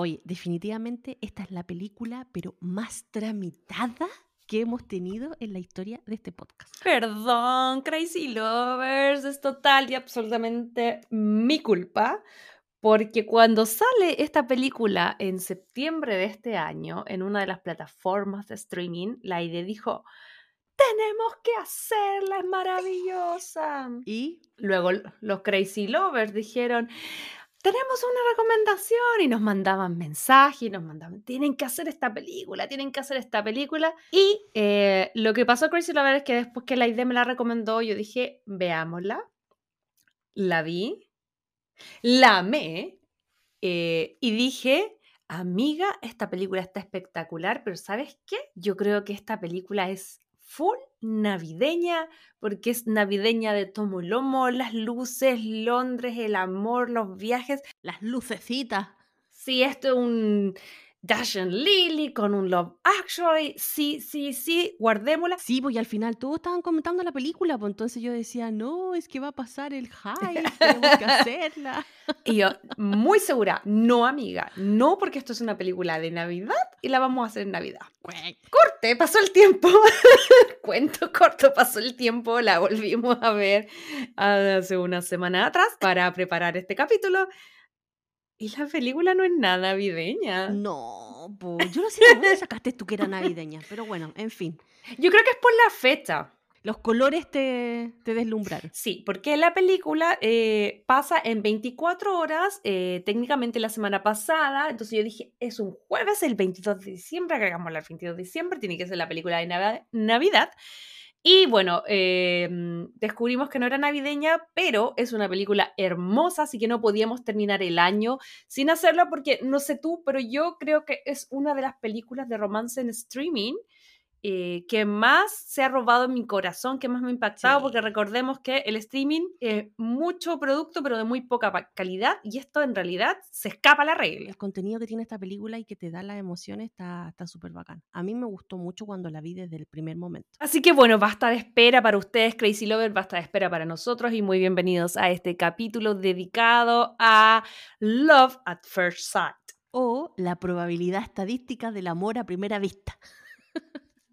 Oye, definitivamente esta es la película, pero más tramitada que hemos tenido en la historia de este podcast. Perdón, Crazy Lovers, es total y absolutamente mi culpa, porque cuando sale esta película en septiembre de este año en una de las plataformas de streaming, la idea dijo, tenemos que hacerla, es maravillosa. Y luego los Crazy Lovers dijeron, tenemos una recomendación y nos mandaban mensajes y nos mandaban, tienen que hacer esta película, tienen que hacer esta película. Y eh, lo que pasó Crazy Lover es que después que la idea me la recomendó, yo dije, veámosla. La vi, la amé eh, y dije, amiga, esta película está espectacular, pero ¿sabes qué? Yo creo que esta película es full navideña, porque es navideña de tomo y lomo, las luces, Londres, el amor, los viajes. las lucecitas. Sí, esto es un Dash and Lily con un Love Actually. Sí, sí, sí, guardémosla. Sí, pues y al final todos estaban comentando la película, pues entonces yo decía, no, es que va a pasar el hype, tenemos que hacerla. Y yo, muy segura, no amiga, no porque esto es una película de Navidad y la vamos a hacer en Navidad. Corte, pasó el tiempo. Cuento corto, pasó el tiempo, la volvimos a ver hace una semana atrás para preparar este capítulo. Y la película no es nada navideña. No, pues yo no sé de dónde sacaste tú que era navideña, pero bueno, en fin. Yo creo que es por la fecha. Los colores te, te deslumbraron. Sí, porque la película eh, pasa en 24 horas, eh, técnicamente la semana pasada, entonces yo dije, es un jueves, el 22 de diciembre, agregamos el 22 de diciembre, tiene que ser la película de Navidad. Y bueno, em, descubrimos que no era navideña, pero es una película hermosa, así que no podíamos terminar el año sin hacerlo porque no sé tú, pero yo creo que es una de las películas de romance en streaming eh, que más se ha robado en mi corazón, que más me ha impactado, porque recordemos que el streaming es mucho producto, pero de muy poca calidad, y esto en realidad se escapa a la regla. El contenido que tiene esta película y que te da las emociones está súper bacán. A mí me gustó mucho cuando la vi desde el primer momento. Así que bueno, basta de espera para ustedes, Crazy Lover, basta de espera para nosotros, y muy bienvenidos a este capítulo dedicado a Love at First Sight. O la probabilidad estadística del amor a primera vista.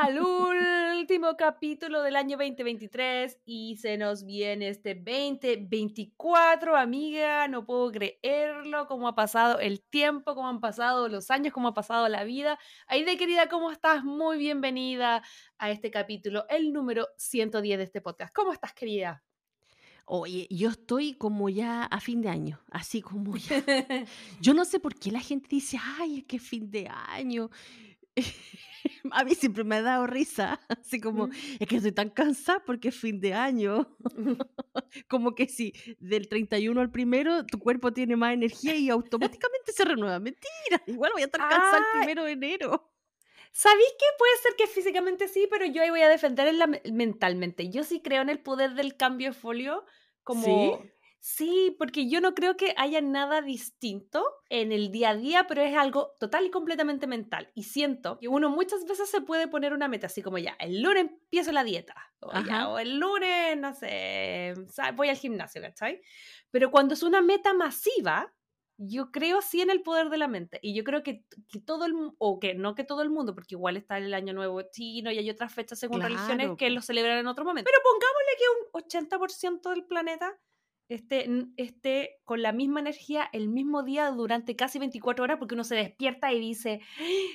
al último capítulo del año 2023 y se nos viene este 2024, amiga, no puedo creerlo, cómo ha pasado el tiempo, cómo han pasado los años, cómo ha pasado la vida. Aide, querida, ¿cómo estás? Muy bienvenida a este capítulo, el número 110 de este podcast. ¿Cómo estás, querida? Oye, yo estoy como ya a fin de año, así como ya. Yo no sé por qué la gente dice, ay, es que fin de año. a mí siempre me ha dado risa, así como, es que estoy tan cansada porque es fin de año. como que si del 31 al primero tu cuerpo tiene más energía y automáticamente se renueva. Mentira, igual voy a estar cansada el primero de enero. ¿Sabéis que puede ser que físicamente sí, pero yo ahí voy a defender mentalmente? Yo sí creo en el poder del cambio de folio como... ¿Sí? Sí, porque yo no creo que haya nada distinto en el día a día, pero es algo total y completamente mental. Y siento que uno muchas veces se puede poner una meta, así como ya, el lunes empiezo la dieta, o, el lunes, no sé, voy al gimnasio, ¿cachai? Pero cuando es una meta masiva, yo creo sí en el poder de la mente. Y yo creo que, todo el mundo, o que no que todo el mundo, porque igual está el Año Nuevo chino y hay otras fechas según religiones que lo celebran en otro momento. Pero pongámosle que un 80% del planeta esté, esté con la misma energía el mismo día durante casi 24 horas porque uno se despierta y dice,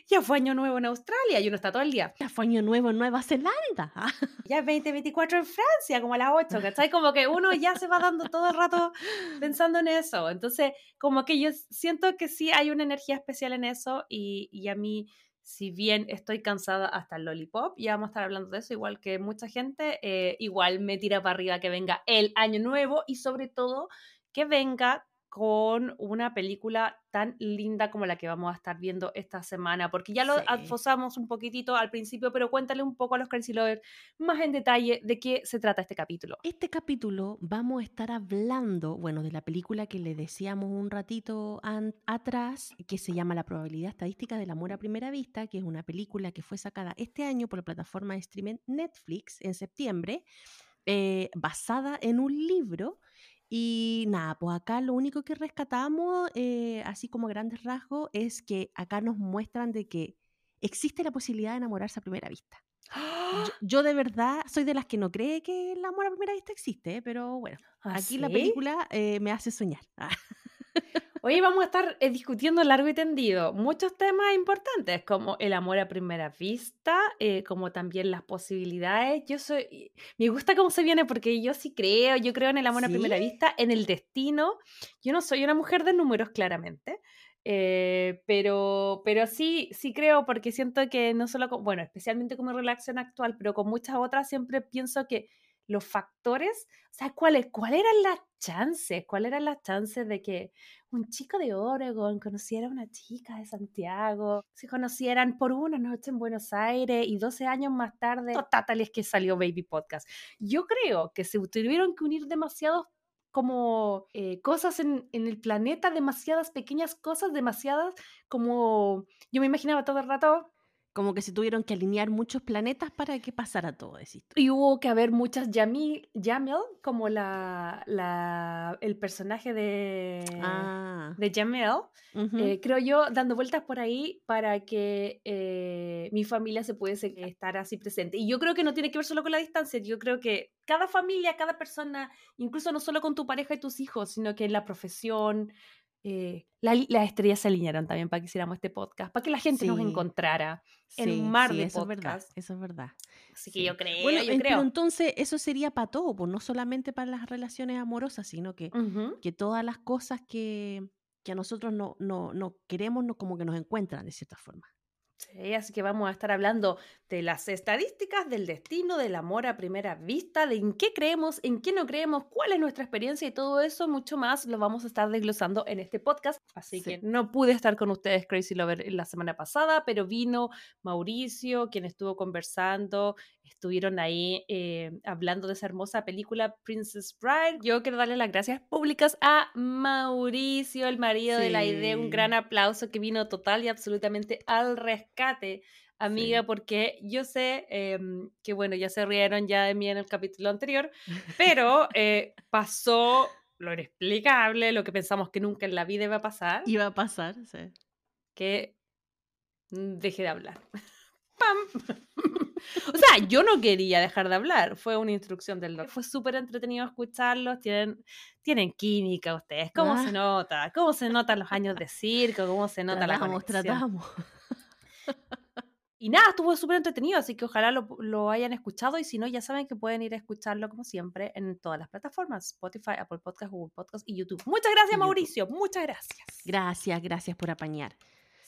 ya fue año nuevo en Australia y uno está todo el día. Ya fue año nuevo en Nueva Zelanda. ya es 2024 en Francia, como a las 8, ¿cachai? Como que uno ya se va dando todo el rato pensando en eso. Entonces, como que yo siento que sí hay una energía especial en eso y, y a mí si bien estoy cansada hasta el lollipop, ya vamos a estar hablando de eso, igual que mucha gente, eh, igual me tira para arriba que venga el año nuevo y sobre todo que venga con una película tan linda como la que vamos a estar viendo esta semana, porque ya lo sí. un poquitito al principio, pero cuéntale un poco a los Crazy Lovers más en detalle de qué se trata este capítulo. Este capítulo vamos a estar hablando, bueno, de la película que le decíamos un ratito atrás, que se llama La probabilidad estadística del amor a primera vista, que es una película que fue sacada este año por la plataforma de streaming Netflix en septiembre, eh, basada en un libro y nada, pues acá lo único que rescatamos, eh, así como grandes rasgos, es que acá nos muestran de que existe la posibilidad de enamorarse a primera vista. Yo, de verdad soy de las que no cree que el amor a primera vista existe, pero bueno, ¿Ah, aquí la película eh, me hace soñar. Hoy vamos a estar eh, discutiendo largo y tendido muchos temas importantes, como el amor a primera vista, eh, como también las posibilidades. Yo soy, me gusta cómo se viene porque yo sí creo, yo creo en el amor a primera vista, en el destino. Yo no soy una mujer de números, claramente. Eh, pero, pero sí, sí creo porque siento que no solo, bueno, especialmente como relación actual, pero con muchas otras siempre pienso que los factores, o sea, ¿cuáles, cuáles eran las chances? ¿Cuáles eran las chances de que un chico de Oregon conociera a una chica de Santiago, se conocieran por una noche en Buenos Aires y 12 años más tarde, total es que salió Baby Podcast. Yo creo que se tuvieron que unir demasiados como eh, cosas en, el planeta, demasiadas pequeñas cosas, demasiadas como yo me imaginaba todo el rato como que se tuvieron que alinear muchos planetas para que pasara todo eso. Y hubo que haber muchas Yamil, Jamil, como la, la, el personaje de, ah. de Jamil, eh, creo yo, dando vueltas por ahí para que eh, mi familia se pudiese estar así presente. Y yo creo que no tiene que ver solo con la distancia, yo creo que cada familia, cada persona, incluso no solo con tu pareja y tus hijos, sino que en la profesión, eh, las estrellas se alinearon también para que hiciéramos este podcast, para que la gente nos encontrara en un mar de eso Es verdad, eso es verdad. Así que yo creo, bueno, yo creo. Pero entonces eso sería para todo, pues no solamente para las relaciones amorosas, sino que, que todas las cosas que, que a nosotros no, no, no queremos, no, como que nos encuentran de cierta forma. Sí, así que vamos a estar hablando de las estadísticas, del destino, del amor a primera vista, de en qué creemos, en qué no creemos, cuál es nuestra experiencia y todo eso, mucho más, lo vamos a estar desglosando en este podcast. Así que no pude estar con ustedes, Crazy Lover, la semana pasada, pero vino Mauricio, quien estuvo conversando, estuvieron ahí eh, hablando de esa hermosa película Princess Bride. Yo quiero darle las gracias públicas a Mauricio, el marido de la idea, un gran aplauso que vino total y absolutamente al rescate amiga, porque yo sé em, que, bueno, ya se rieron ya de mí en el capítulo anterior, pero eh, pasó lo inexplicable, lo que pensamos que nunca en la vida iba a pasar. Iba a pasar, sí. Que dejé de hablar. ¡Pam! O sea, yo no quería dejar de hablar, fue una instrucción del doctor. Fue súper entretenido escucharlos, tienen, tienen química ustedes, ¿cómo se ah. nota? ¿Cómo se notan los años de circo? ¿Cómo se nota la conexión? Tratamos. Y nada, estuvo súper entretenido, así que ojalá lo, lo, hayan escuchado y si no, ya saben que pueden ir a escucharlo como siempre en todas las plataformas, Spotify, Apple Podcast, Google Podcast y YouTube. Muchas gracias, Mauricio, muchas gracias. Gracias, gracias por apañar.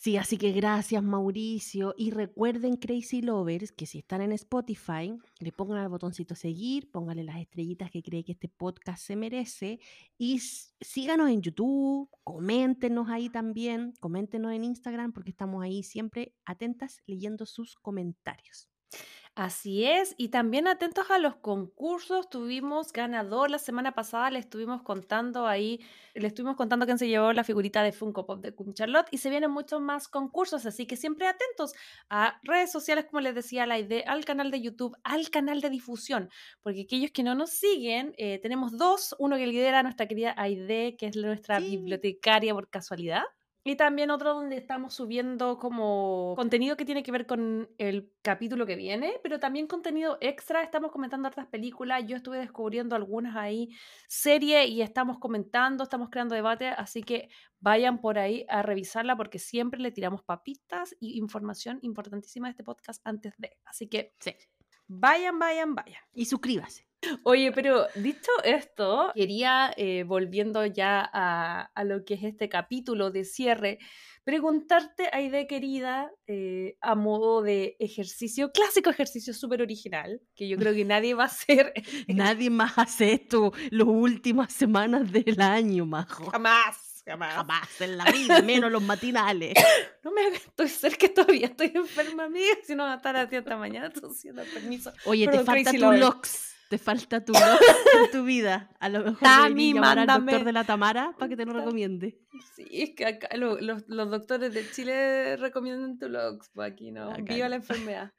Sí, así que gracias Mauricio. Y recuerden, Crazy Lovers, que si están en Spotify, le pongan al botoncito seguir, pónganle las estrellitas que cree que este podcast se merece. Y síganos en YouTube, coméntenos ahí también, coméntenos en Instagram, porque estamos ahí siempre atentas leyendo sus comentarios. Así es, y también atentos a los concursos. Tuvimos ganador la semana pasada, le estuvimos contando ahí, le estuvimos contando quién se llevó la figurita de Funko Pop de Queen Charlotte y se vienen muchos más concursos, así que siempre atentos a redes sociales, como les decía, la idea, al canal de YouTube, al canal de difusión, porque aquellos que no nos siguen, eh, tenemos dos, uno que lidera nuestra querida Aide, que es nuestra bibliotecaria por casualidad. Y también otro donde estamos subiendo como contenido que tiene que ver con el capítulo que viene, pero también contenido extra. Estamos comentando otras películas. Yo estuve descubriendo algunas ahí, series, y estamos comentando, estamos creando debate. Así que vayan por ahí a revisarla porque siempre le tiramos papitas y información importantísima de este podcast antes de. Así que sí. Vayan, vayan, vayan. Y suscríbase. Oye, pero dicho esto, quería, eh, volviendo ya a, a, lo que es este capítulo de cierre, preguntarte, Aide querida, eh, a modo de ejercicio, clásico ejercicio súper original, que yo creo que nadie va a hacer. nadie más hace esto las últimas semanas del año, majo. Jamás. Jamás. Jamás en la vida, menos los matinales. No me estoy cerca todavía, estoy enferma, amiga. Si no va a estar así esta mañana, siendo permiso. Oye, te falta tu lox. Te falta tu lox en tu vida. A lo mejor Tami, llamar al mándame. doctor de la Tamara para que te lo recomiende. Sí, es que acá lo- los, los doctores de Chile recomiendan tu pues aquí no. Acá Viva la enfermedad.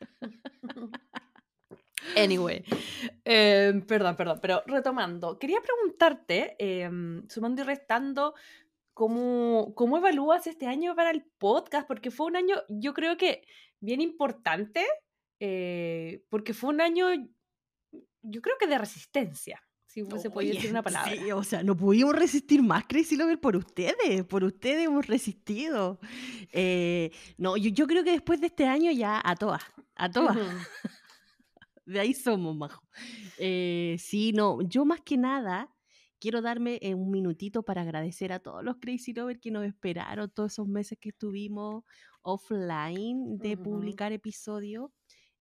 Anyway, eh, perdón, perdón, pero retomando, quería preguntarte, eh, sumando y restando, ¿cómo, ¿cómo evalúas este año para el podcast? Porque fue un año, yo creo que bien importante, eh, porque fue un año, yo creo que de resistencia, si se puede Oye, decir una palabra. sí, o sea, no pudimos resistir más Crazy Lover por ustedes. Por ustedes hemos resistido. Eh, no, yo, yo creo que después de este año ya a todas. A todas. De ahí somos, Majo. Eh, sí, no, yo más que nada quiero darme eh, un minutito para agradecer a todos los Crazy Lovers que nos esperaron todos esos meses que estuvimos offline de Ujú. publicar episodios,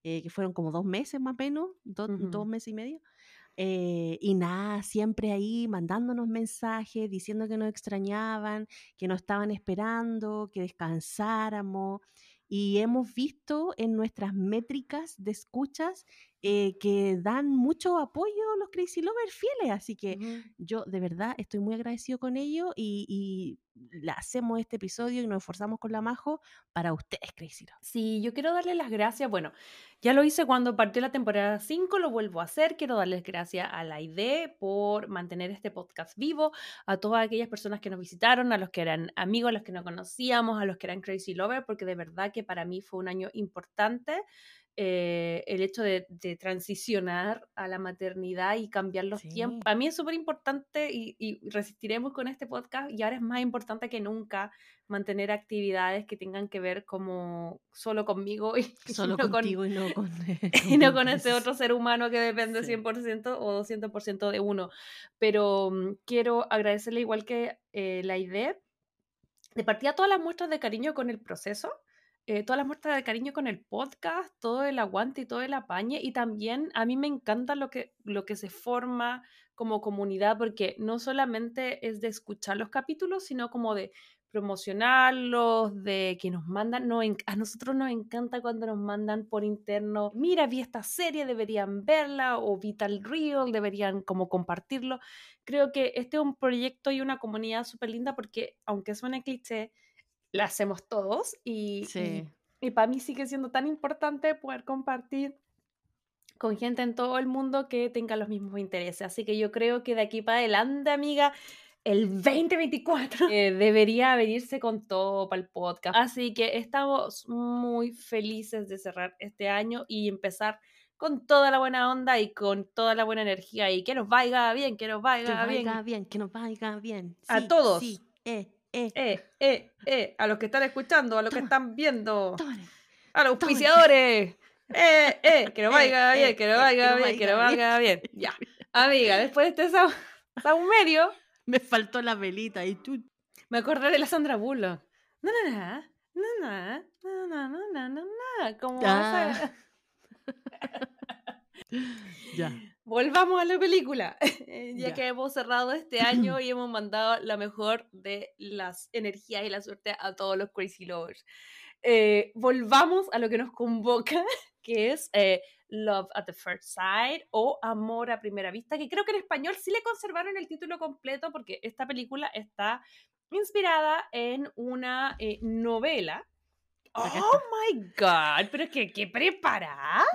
eh, que fueron como dos meses más o menos, do- dos meses y medio. Eh, y nada, siempre ahí mandándonos mensajes, diciendo que nos extrañaban, que nos estaban esperando, que descansáramos. Y hemos visto en nuestras métricas de escuchas eh, que dan mucho apoyo los Crazy Lovers fieles. Así que yo de verdad estoy muy agradecido con ellos y, y hacemos este episodio y nos esforzamos con la Majo para ustedes, Crazy Lovers. Sí, yo quiero darle las gracias. Bueno, ya lo hice cuando partió la temporada 5, lo vuelvo a hacer. Quiero darles gracias a la ID por mantener este podcast vivo, a todas aquellas personas que nos visitaron, a los que eran amigos, a los que no conocíamos, a los que eran Crazy Lover, porque de verdad que para mí fue un año importante. Eh, el hecho de, de transicionar a la maternidad y cambiar los Sí. tiempos. Para mí es súper importante y, y resistiremos con este podcast y ahora es más importante que nunca mantener actividades que tengan que ver como solo conmigo y Solo no con- contigo y no con, y no con con ese Crazy. otro ser humano que depende Sí. 100% o 200% de uno. Pero mm, quiero agradecerle igual que eh, la idea de partida todas las muestras de cariño con el proceso, eh, todas las muestras de cariño con el podcast, todo el aguante y todo el apañe. Y también a mí me encanta lo que, lo que se forma como comunidad, porque no solamente es de escuchar los capítulos, sino como de promocionarlos, de que nos mandan, a nosotros nos encanta cuando nos mandan por interno, mira, vi esta serie, deberían verla, o vi tal deberían como compartirlo. Creo que este es un proyecto y una comunidad súper linda porque, aunque suene cliché, la hacemos todos y, Sí. y, para mí sigue siendo tan importante poder compartir con gente en todo el mundo que tenga los mismos intereses. Así que yo creo que de aquí para adelante, amiga, el 2024 eh, debería venirse con todo para el podcast. Así que estamos muy felices de cerrar este año y empezar con toda la buena onda y con toda la buena energía y que nos vaya bien, que nos Que vaya nos bien. vaya bien, que nos vaya bien. A todos. Sí, eh, eh. Eh, eh, eh. A los que están escuchando, a los que están viendo. A los auspiciadores. Eh, eh, que lo valga bien, que lo valga bien, que lo valga bien. Ya. Amiga, después de este saumerio. Me faltó la velita y tú. Me acordé de la Sandra Bullock. No, no, no. No, no, no, no, no, no, no, no. Como. Ah. Ya. Volvamos a la película, eh, ya Ya. que hemos cerrado este año y hemos mandado la mejor de las energías y la suerte a todos los Crazy Lovers. Eh, volvamos a lo que nos convoca, que es eh, Love at the First Sight o Amor a Primera Vista, que creo que en español sí le conservaron el título completo porque esta película está inspirada en una eh, novela. Oh my god, pero que qué preparada.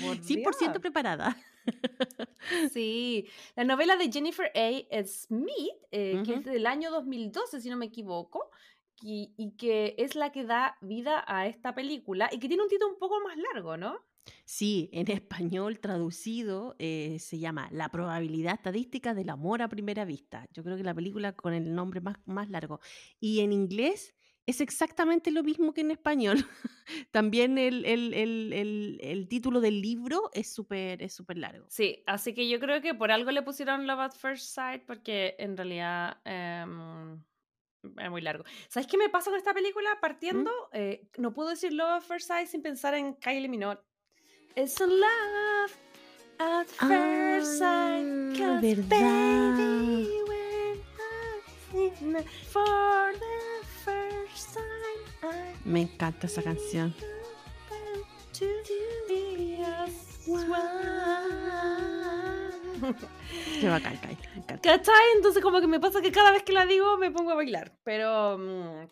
por 100% Dios. preparada. Sí, la novela de Jennifer A. Smith, eh, que es del año 2012, si no me equivoco, y, y que es la que da vida a esta película y que tiene un título un poco más largo, ¿no? Sí, en español traducido eh, se llama La probabilidad estadística del amor a primera vista. Yo creo que la película con el nombre más, más largo. Y en inglés es exactamente lo mismo que en español. También el, el, el, el título del libro es súper es súper largo. Sí, así que yo creo que por algo le pusieron Love at First Sight, porque en realidad em, es muy largo. ¿Sabes qué me pasa con esta película? ¿Mm? Partiendo, eh, no puedo decir Love at First Sight sin pensar en Kylie Minogue. It's a love at first sight. Ah, verdad. baby, for Me encanta esa canción. Qué bacán, encanta. ¿Cachai? Entonces como que me pasa que cada vez que la digo me pongo a bailar. Pero, mm,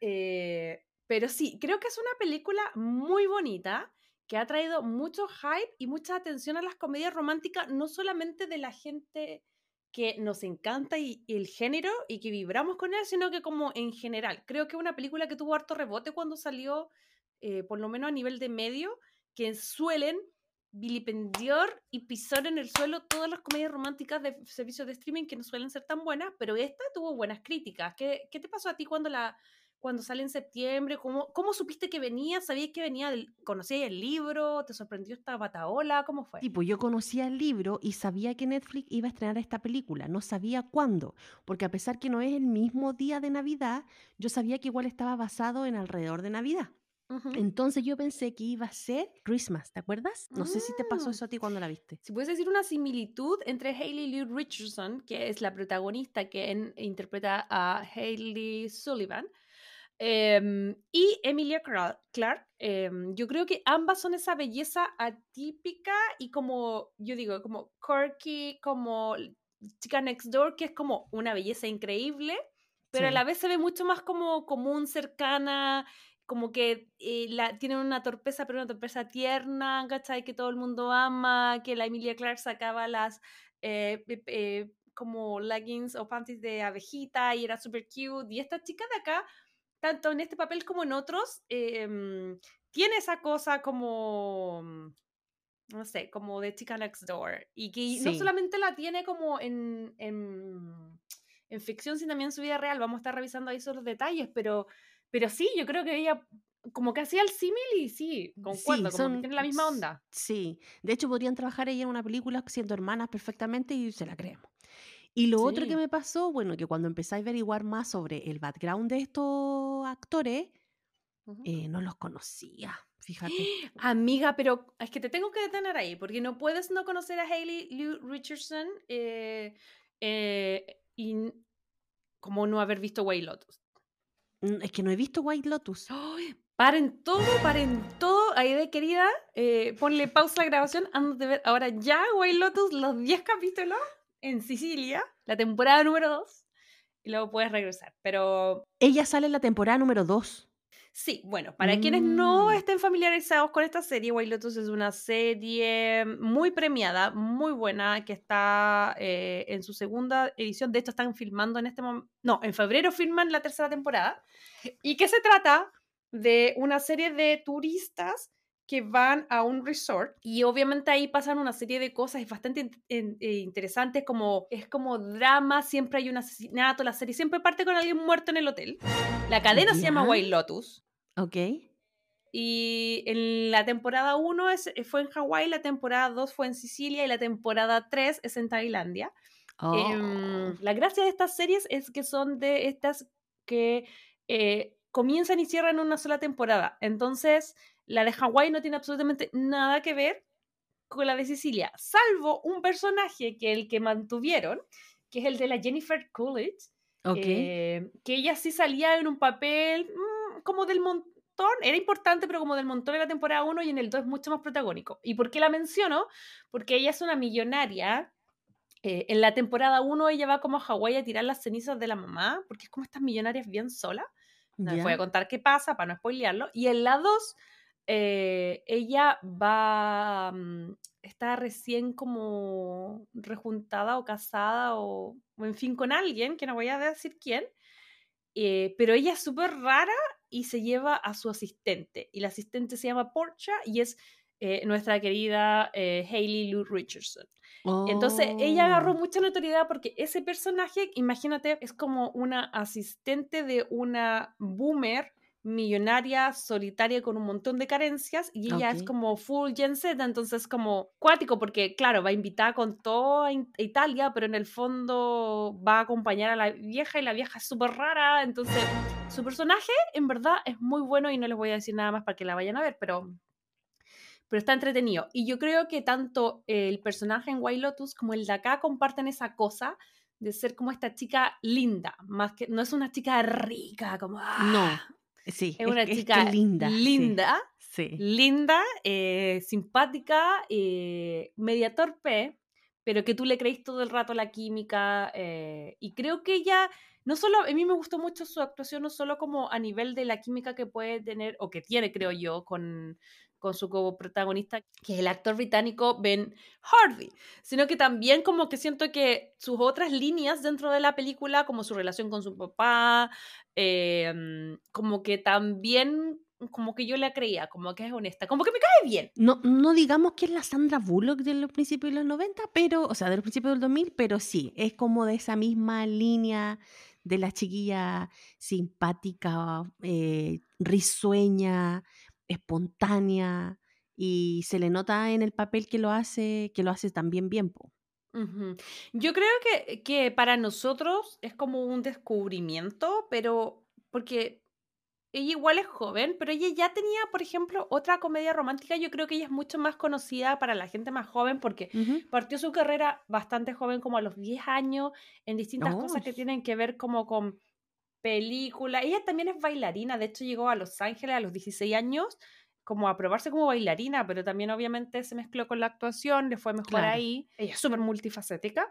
eh, pero sí, creo que es una película muy bonita que ha traído mucho hype y mucha atención a las comedias románticas, no solamente de la gente que nos encanta y, el género y que vibramos con él, sino que como en general. Creo que es una película que tuvo harto rebote cuando salió, eh, por lo menos a nivel de medio, que suelen vilipendiar y pisar en el suelo todas las comedias románticas de servicios de streaming que no suelen ser tan buenas, pero esta tuvo buenas críticas. ¿Qué, qué te pasó a ti cuando la cuando sale en septiembre? ¿Cómo, cómo supiste que venía? ¿Sabías que venía? ¿Conocías el libro? ¿Te sorprendió esta bataola? ¿Cómo fue? Tipo, yo conocía el libro y sabía que Netflix iba a estrenar esta película. No sabía cuándo, porque a pesar que no es el mismo día de Navidad, yo sabía que igual estaba basado en alrededor de Navidad. Entonces yo pensé que iba a ser Christmas, ¿te acuerdas? No sé si te pasó Mm. eso a ti cuando la viste. Si puedes decir una similitud entre Hailey Lee Richardson, que es la protagonista que en- interpreta a Hailey Sullivan, em, y Emilia Clarke, em, yo creo que ambas son esa belleza atípica y como, yo digo, como quirky, como Chica Next Door, que es como una belleza increíble, pero a Sí. la vez se ve mucho más como común, cercana, como que eh, la, tienen una torpeza, pero una torpeza tierna, ¿cachai? Que todo el mundo ama, que la Emilia Clarke sacaba las eh, eh, como leggings o panties de abejita y era súper cute. Y esta chica de acá, tanto en este papel como en otros, em, tiene esa cosa como, no sé, como de chica next door. Y que no solamente la tiene como en, en, en ficción, sino también en su vida real. Vamos a estar revisando ahí esos detalles, pero, pero sí, yo creo que ella como que hacía el símil y sí, concuerdo, como que son- tiene la misma onda. Sí, de hecho podrían trabajar ella en una película siendo hermanas perfectamente y se la creemos. Y lo otro que me pasó, bueno, que cuando empecé a averiguar más sobre el background de estos actores, eh, no los conocía, fíjate. Amiga, pero es que te tengo que detener ahí, porque no puedes no conocer a Hailey Lou Richardson eh, eh, y como no haber visto White Lotus. Mm, Es que no he visto White Lotus. Paren todo, paren todo. Aide, querida, eh, ponle pausa a la grabación. Antes de ver ahora ya White Lotus, los 10 capítulos en Sicilia, la temporada número 2, y luego puedes regresar. Pero Ella sale en la temporada número 2. Sí, bueno, para quienes no Mm. estén familiarizados con esta serie, White Lotus es una serie muy premiada, muy buena, que está eh, en su segunda edición. De hecho, están filmando en este momento. No, en febrero filman la tercera temporada. Y que se trata de una serie de turistas que van a un resort y obviamente ahí pasan una serie de cosas es bastante in- in- eh, interesantes como es como drama, siempre hay un asesinato, la serie siempre parte con alguien muerto en el hotel. La cadena se llama. White Lotus. ¿Ok? Y en la temporada 1 es- eh, fue en Hawái, la temporada 2 fue en Sicilia y la temporada 3 es en Tailandia. Oh, Em, la gracia de estas series es que son de estas que eh, comienzan y cierran una sola temporada. Entonces, la de Hawái no tiene absolutamente nada que ver con la de Sicilia, salvo un personaje que el que mantuvieron, que es el de la Jennifer Coolidge, ok. eh, que ella sí salía en un papel mm, como del montón, era importante, pero como del montón en la temporada 1 y en el 2 es mucho más protagónico. ¿Y por qué la menciono? Porque ella es una millonaria. eh, en la temporada 1 ella va como a Hawái a tirar las cenizas de la mamá, porque es como estas millonarias bien solas. No les voy a contar qué pasa para no spoilearlo. Y en la 2, eh, ella va, mm, está recién como rejuntada o casada o, o en fin con alguien, que no voy a decir quién, eh, pero ella es súper rara y se lleva a su asistente. Y la asistente se llama Portia y es eh, nuestra querida eh, Hayley Lou Richardson. Entonces, ella agarró Oh, mucha notoriedad porque ese personaje, imagínate, es como una asistente de una boomer millonaria, solitaria, con un montón de carencias, y ella es como full Gen Z, entonces como cuático, porque claro, va invitada con toda Italia, pero en el fondo va a acompañar a la vieja y la vieja es súper rara, entonces su personaje en verdad es muy bueno y no les voy a decir nada más para que la vayan a ver, pero pero está entretenido. Y yo creo que tanto el personaje en White Lotus como el de acá comparten esa cosa de ser como esta chica linda, más que no es una chica rica, como No, ¡ah! Sí, es es, una es chica linda, sí, linda, sí. linda, eh, simpática, eh, media torpe, pero que tú le creís todo el rato la química. eh, y creo que ella, no solo, a mí me gustó mucho su actuación, no solo como a nivel de la química que puede tener, o que tiene, creo yo, con, con su coprotagonista, que es el actor británico Ben Harvey, sino que también como que siento que sus otras líneas dentro de la película, como su relación con su papá, eh, como que también, como que yo la creía, como que es honesta, como que me cae bien. No, no digamos que es la Sandra Bullock de los principios de los 90, pero, o sea, de los principios del 2000, pero sí, es como de esa misma línea de la chiquilla simpática, eh, risueña, espontánea, y se le nota en el papel que lo hace, que lo hace también bien, po. Yo creo que, que para nosotros es como un descubrimiento, pero porque ella igual es joven, pero ella ya tenía, por ejemplo, otra comedia romántica. Yo creo que ella es mucho más conocida para la gente más joven porque partió su carrera bastante joven, como a los 10 años, en distintas Oh, cosas que tienen que ver como con película. Ella también es bailarina, de hecho llegó a Los Ángeles a los 16 años como a probarse como bailarina, pero también obviamente se mezcló con la actuación, le fue mejor claro. ahí. Ella es súper multifacética.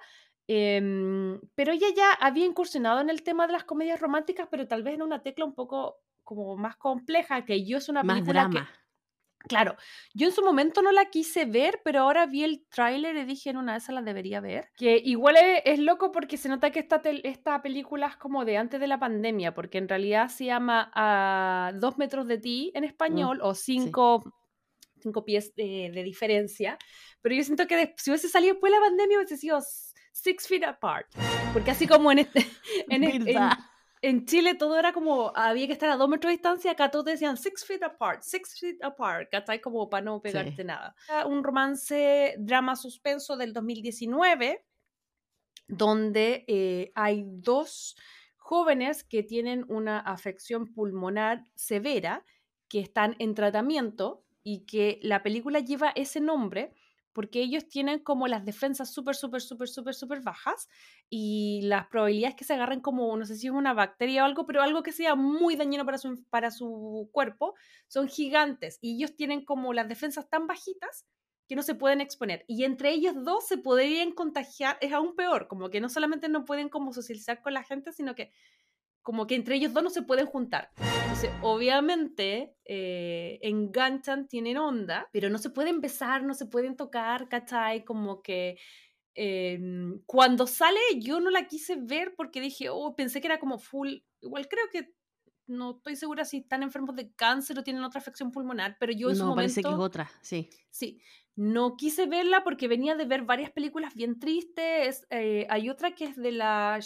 Em, pero ella ya había incursionado en el tema de las comedias románticas, pero tal vez en una tecla un poco como más compleja, que yo es una Más película que, drama. Claro, yo en su momento no la quise ver, pero ahora vi el tráiler y dije en una de esas la debería ver. Que igual es, es loco porque se nota que esta, esta película es como de antes de la pandemia, porque en realidad se llama A dos metros de ti en Mm, español o sí. cinco, cinco pies de, de diferencia. Pero yo siento que si hubiese salido después de la pandemia hubiese sido Six Feet Apart. Porque así como en, este, en, el- en- Chile todo era como, había que estar a dos metros de distancia, acá todos decían six feet apart, six feet apart, ¿cachai? Como para no pegarte Sí. nada. Un romance, drama suspenso del 2019, donde eh, hay dos jóvenes que tienen una afección pulmonar severa, que están en tratamiento y que la película lleva ese nombre porque ellos tienen como las defensas súper, súper, súper, súper, súper bajas y las probabilidades que se agarren como, no sé si es una bacteria o algo, pero algo que sea muy dañino para su, para su cuerpo, son gigantes y ellos tienen como las defensas tan bajitas que no se pueden exponer. Y entre ellos dos se podrían contagiar, es aún peor, como que no solamente no pueden como socializar con la gente, sino que como que entre ellos dos no se pueden juntar. Entonces, obviamente, eh, enganchan, tienen onda, pero no se pueden besar, no se pueden tocar, ¿cachai? Como que em, cuando sale yo no la quise ver porque dije, oh, pensé que era como full, igual creo que no estoy segura si están enfermos de cáncer o tienen otra afección pulmonar, pero yo en su No, parece que es momento, otra, sí. sí, no quise verla porque venía de ver varias películas bien tristes. eh, hay otra que es de la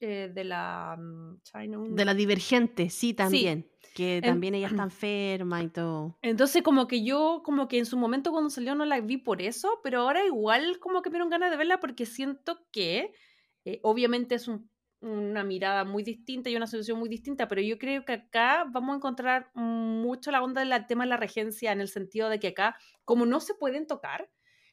eh, de la mm, China, De la divergente, sí, Sí, también. Que en- también ella está enferma y todo. entonces como que yo, como que en su momento cuando salió no la vi por eso, pero ahora igual como que me dieron ganas de verla porque siento que eh, obviamente es un- una mirada muy distinta y una solución muy distinta, pero yo creo que acá vamos a encontrar mucho la onda del tema de la regencia en el sentido de que acá, como no se pueden tocar,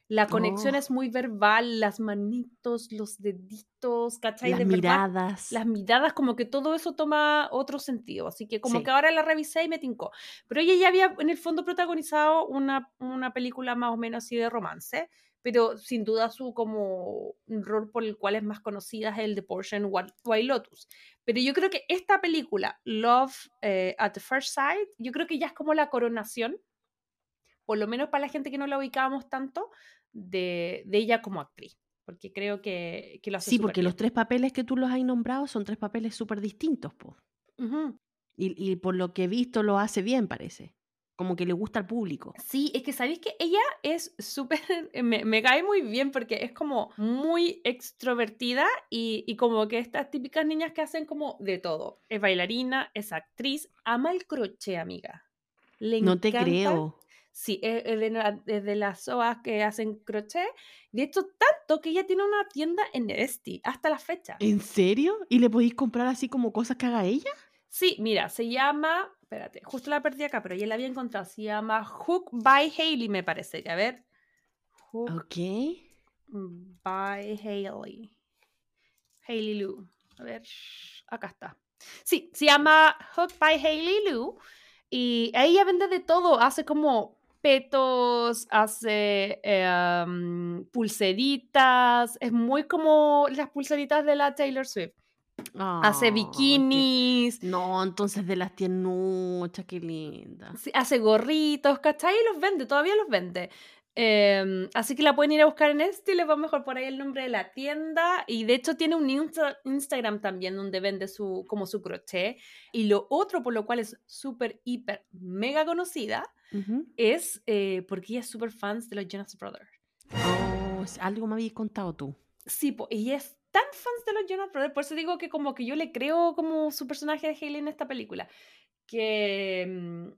la conexión Oh, es muy verbal, las manitos, los deditos, ¿cachai? las De miradas. las miradas, como que todo eso toma otro sentido. Así que como que ahora la revisé y me tincó. Pero ella ya había en el fondo protagonizado una, una película más o menos así de romance, pero sin duda su como un rol por el cual es más conocida es el de Porsche en White Lotus. Pero yo creo que esta película, Love eh, at the First Sight, yo creo que ya es como la coronación, por lo menos para la gente que no la ubicábamos tanto, de, de ella como actriz. Porque creo que, que lo hace Sí, porque los tres papeles que tú los has nombrado son tres papeles súper distintos, po. Y, y por lo que he visto lo hace bien, parece. Como que le gusta al público. Sí, es que sabéis que ella es súper, me, me, cae muy bien porque es como muy extrovertida y, y, como que estas típicas niñas que hacen como de todo. Es bailarina, es actriz, ama el crochet, amiga. Le no te creo. Sí, es, de, de, las SOAS que hacen crochet. De hecho, tanto que ella tiene una tienda en Esti hasta la fecha. ¿En serio? ¿Y le podéis comprar así como cosas que haga ella? Sí, mira, se llama. Espérate, justo la perdí acá, pero ya la había encontrado. Se llama Hook by Haley, me parece. A ver. Hook ok. By Haley. Haley Lou. A ver, acá está. Sí, se llama Hook by Haley Lou. Y ella vende de todo. Hace como petos, hace em, pulseritas. Es muy como las pulseritas de la Taylor Swift hace bikinis. No, entonces de las tiernuchas, qué linda. hace gorritos, ¿cachai? Y los vende, todavía los vende. Em, así que la pueden ir a buscar en este y les va mejor por ahí el nombre de la tienda. Y de hecho tiene un Instagram también donde vende su, como su crochet. Y lo otro por lo cual es súper, hiper, mega conocida es eh, porque ella es súper fan de los Jonas Brothers. Oh, algo me habías contado tú. Sí, y es tan fans de los Jonas Brothers, por eso digo que como que yo le creo como su personaje de Haley en esta película, que mm,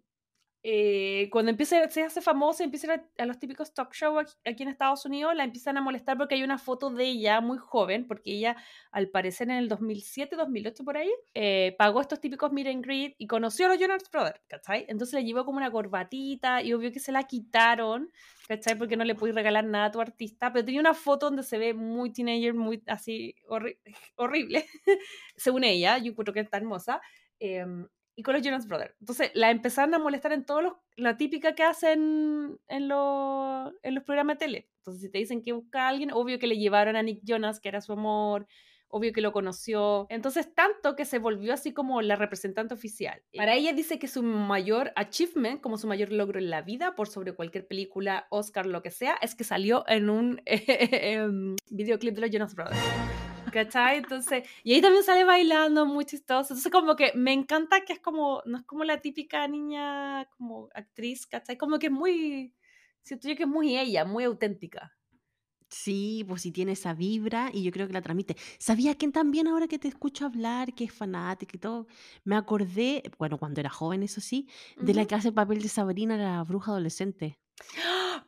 eh, cuando empieza, se hace famosa, empieza a, a los típicos talk shows aquí, en Estados Unidos, la empiezan a molestar porque hay una foto de ella muy joven, porque ella, al parecer en el 2007, 2008 por ahí, eh, pagó estos típicos meet and greet y conoció a los Jonas Brothers, ¿cachai? Entonces le llevó como una corbatita y obvio que se la quitaron, ¿cachai? Porque no le pude regalar nada a tu artista, pero tenía una foto donde se ve muy teenager, muy así horrible, según ella, yo encuentro que está hermosa. Eh, y con los Jonas Brothers. Entonces la empezaron a molestar en todos los, la típica que hacen en, los, en los programas de tele. Entonces si te dicen que busca a alguien, obvio que le llevaron a Nick Jonas, que era su amor, obvio que lo conoció. Entonces tanto que se volvió así como la representante oficial. Para ella dice que su mayor achievement, como su mayor logro en la vida, por sobre cualquier película, Oscar, lo que sea, es que salió en un videoclip de los Jonas Brothers. ¿Cachai? Entonces, y ahí también sale bailando, muy chistoso. Entonces, como que me encanta que es como, no es como la típica niña como actriz, ¿cachai? Como que es muy, siento yo que es muy ella, muy auténtica. Sí, pues sí tiene esa vibra y yo creo que la transmite. ¿Sabía quién también ahora que te escucho hablar, que es fanática y todo? Me acordé, bueno, cuando era joven, eso sí, de la que hace el papel de Sabrina, la bruja adolescente.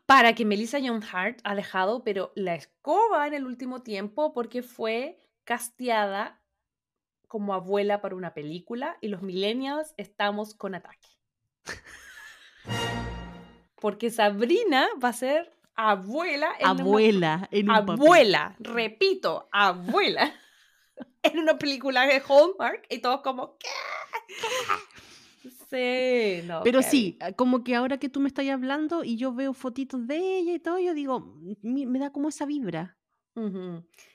Para que Melissa Young Hart ha dejado, pero la escoba en el último tiempo porque fue casteada como abuela para una película y los millennials estamos con ataque. Porque Sabrina va a ser abuela en abuela en un abuela, repito, abuela en una película de Hallmark y todos como ¿qué? Sí, no. Pero sí, como que ahora que tú me estás hablando y yo veo fotitos de ella y todo, yo digo, me, da como esa vibra.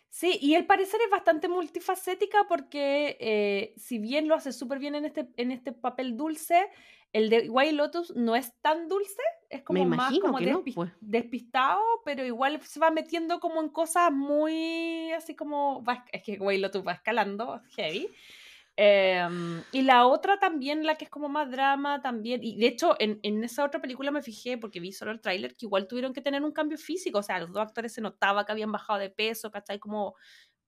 Sí, y el parecer es bastante multifacética porque eh, si bien lo hace súper bien en este, en este papel dulce, el de White Lotus no es tan dulce, es como más como pues. despistado, pero igual se va metiendo como en cosas muy así como, es que White Lotus va escalando, heavy. Em, y la otra también, la que es como más drama también, y de hecho en, en, esa otra película me fijé, porque vi solo el tráiler, que igual tuvieron que tener un cambio físico, o sea, los dos actores se notaba que habían bajado de peso, ¿cachai? Como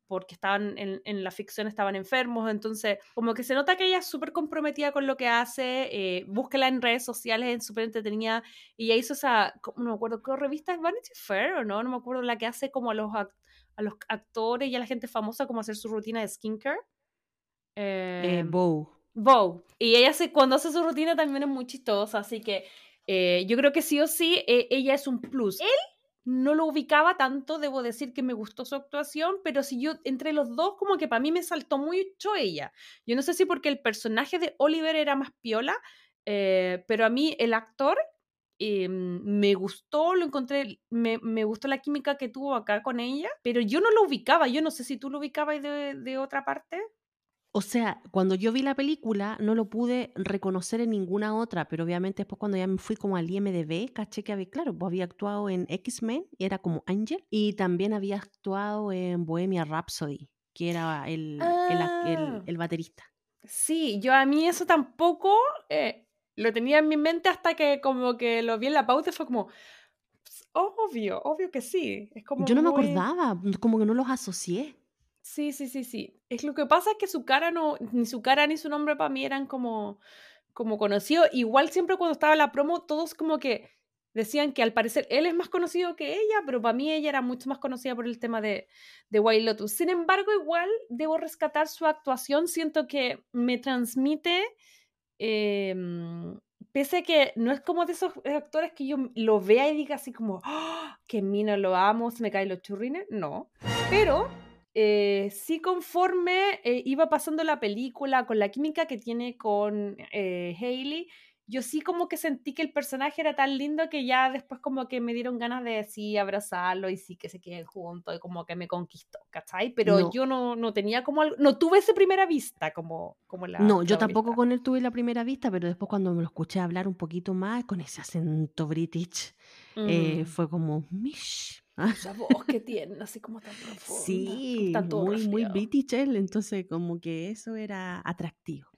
porque estaban en, en la ficción, estaban enfermos, entonces como que se nota que ella es súper comprometida con lo que hace, eh, búsquela en redes sociales, es súper entretenida, y ella hizo esa, no me acuerdo, ¿qué revista es Vanity Fair o no? No me acuerdo, la que hace como a los, a los actores y a la gente famosa como hacer su rutina de skincare. Eh, em, Bow. Bow. Y ella se, cuando hace su rutina también es muy chistosa, así que eh, yo creo que sí o sí eh, ella es un plus. Él no lo ubicaba tanto, debo decir que me gustó su actuación, pero si yo entre los dos como que para mí me saltó mucho ella. Yo no sé si porque el personaje de Oliver era más piola, pero a mí el actor em, me gustó, lo encontré, me, me, gustó la química que tuvo acá con ella, pero yo no lo ubicaba, yo no sé si tú lo ubicabas de, de otra parte. O sea, cuando yo vi la película no lo pude reconocer en ninguna otra, pero obviamente después cuando ya me fui como al IMDB, caché que había, claro, pues había actuado en X-Men y era como Angel, y también había actuado en Bohemia Rhapsody, que era el, el, Ah. el baterista. Sí, yo a mí eso tampoco, eh, lo tenía en mi mente hasta que como que lo vi en la pauta y fue como, "Pues, obvio, obvio que sí. Es como Yo no me acordaba, como que no los asocié. Sí, sí, sí, sí. Es lo que pasa es que su cara no, ni su cara ni su nombre para mí eran como, como conocidos. Igual siempre cuando estaba la promo, todos como que decían que al parecer él es más conocido que ella, pero para mí ella era mucho más conocida por el tema de, de White Lotus. Sin embargo, igual debo rescatar su actuación. Siento que me transmite, em, pese a que no es como de esos actores que yo lo vea y diga así como, "Ah, que mina lo amo, se me caen los churrines. No. Pero eh, sí conforme eh, iba pasando la película, con la química que tiene con eh, Hailey, yo sí como que sentí que el personaje era tan lindo que ya después como que me dieron ganas de sí abrazarlo y sí que se queden juntos y como que me conquistó, ¿cachai? Pero No. yo no, no tenía como algo, no tuve esa primera vista como, como la... No, yo tampoco protagonista. con él tuve la primera vista, pero después cuando me lo escuché hablar un poquito más con ese acento british, eh, Mm. fue como, mish. Ah, Esa voz que tiene, así como tan profunda. sí, tan todo muy, muy british él, entonces como que eso era atractivo.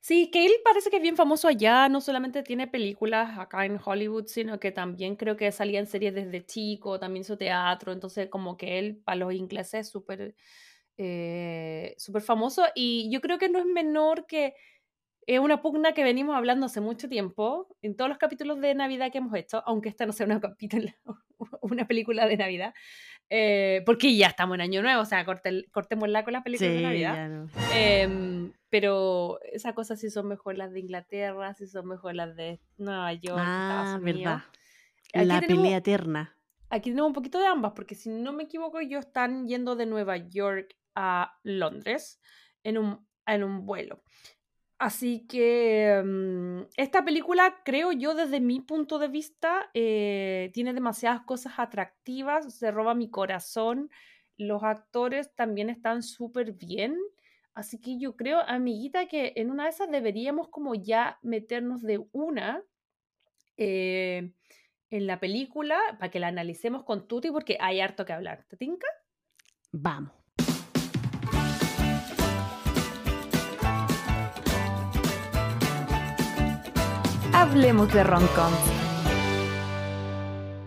Sí, que él parece que es bien famoso allá, no solamente tiene películas acá en Hollywood, sino que también creo que salía en series desde chico, también hizo teatro, entonces como que él para los ingleses es súper eh, súper famoso y yo creo que no es menor que es una pugna que venimos hablando hace mucho tiempo en todos los capítulos de Navidad que hemos hecho, aunque esta no sea una, capítulo, una película de Navidad, eh, porque ya estamos en Año Nuevo, o sea, corte, cortémosla con las películas de Navidad. no. Em, pero esas cosas sí son mejor las de Inglaterra, sí son mejor las de Nueva York, Ah, Estados Unidos. verdad. Aquí La tenemos- pelea eterna. Aquí tenemos un poquito de ambas, porque si no me equivoco, ellos están yendo de Nueva York a Londres en un, en un vuelo. Así que mm, esta película, creo yo, desde mi punto de vista, eh, tiene demasiadas cosas atractivas, se roba mi corazón, los actores también están súper bien. Así que yo creo, amiguita, que en una de esas deberíamos como ya meternos de una eh, en la película para que la analicemos con Tuti porque hay harto que hablar. ¿Te tinca? Vamos. Hablemos de rom-coms.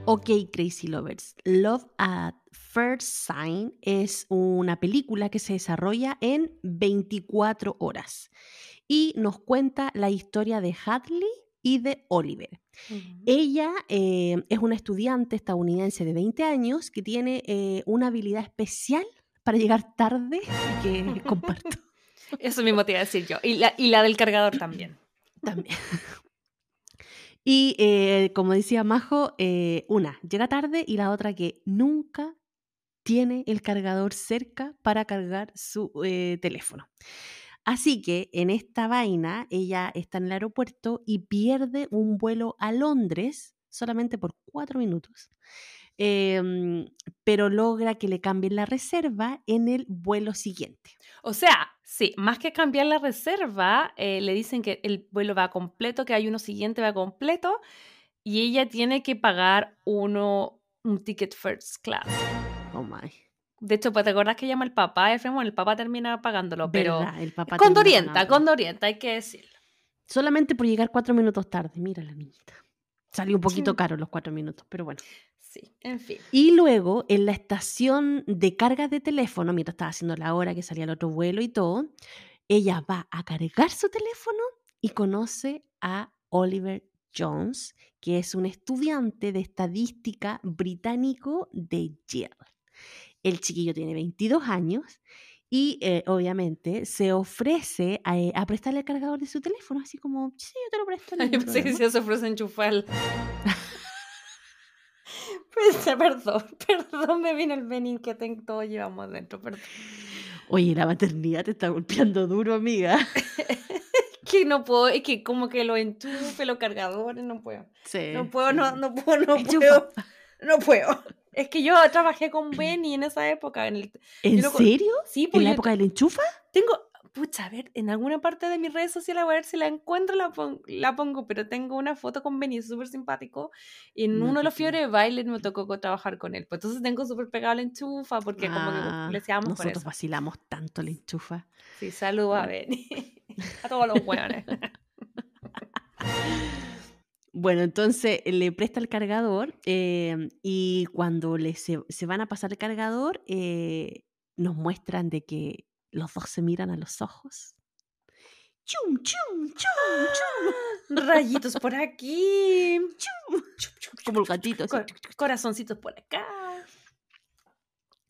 Ok, Crazy Lovers. Love at First Sign es una película que se desarrolla en 24 horas y nos cuenta la historia de Hadley y de Oliver. Ella eh, es una estudiante estadounidense de 20 años que tiene eh, una habilidad especial para llegar tarde y que comparto Eso mismo te iba a decir yo. Y la, y la del cargador también. también. Y eh, como decía Majo, eh, una llega tarde y la otra que nunca tiene el cargador cerca para cargar su eh, teléfono. Así que en esta vaina ella está en el aeropuerto y pierde un vuelo a Londres solamente por cuatro minutos. Em, pero logra que le cambien la reserva en el vuelo siguiente. O sea, sí, más que cambiar la reserva, eh, le dicen que el vuelo va completo, que hay uno siguiente va completo, y ella tiene que pagar uno, un ticket first class. Oh my. De hecho, pues te acordás que llama el papá, Efraín, bueno, el papá termina pagándolo, pero Verdad, el papá con termina Dorienta, pagando. con Dorienta, hay que decirlo. Solamente por llegar cuatro minutos tarde. Mira la niñita. Salió un poquito Sí. caro los cuatro minutos, pero bueno. Sí, en fin. Y luego, en la estación de carga de teléfono, mientras estaba haciendo la hora que salía el otro vuelo y todo, ella va a cargar su teléfono y conoce a Oliver Jones, que es un estudiante de estadística británico de Yale. El chiquillo tiene 22 años y eh, obviamente se ofrece a, eh, a prestarle el cargador de su teléfono, así como, sí, yo te lo presto. Yo pensé que problema". se ofrece enchufar. Pues, perdón, perdón, me vino el venin que ten- todos llevamos dentro, perdón. Oye, la maternidad te está golpeando duro, amiga. Que no puedo, es que como que los enchufe, los cargadores, no puedo. Sí, No puedo, no, sí. no puedo, no puedo. No puedo. Es que yo trabajé con Benny en esa época. En el, ¿En yo serio? sí, pues ¿En la época del enchufa? tengo, pucha, a ver, en alguna parte de mis redes sociales, a ver si la encuentro, la, pon- la pongo, pero tengo una foto con Benny súper simpático. Y en No uno de los fiebres de baile me tocó trabajar con él. Pues entonces tengo súper pegado la enchufa, porque como Ah, que le decíamos por Nosotros eso. vacilamos tanto la enchufa. Sí, saludos a Benny. a todos los hueones. Bueno, entonces le presta el cargador em, y cuando le se, van a pasar el cargador, eh, nos muestran de que los dos se miran a los ojos. ¡Chum, chum, chum, chum! Rayitos por aquí. ¡Chum! Como el gatito. corazoncitos por acá.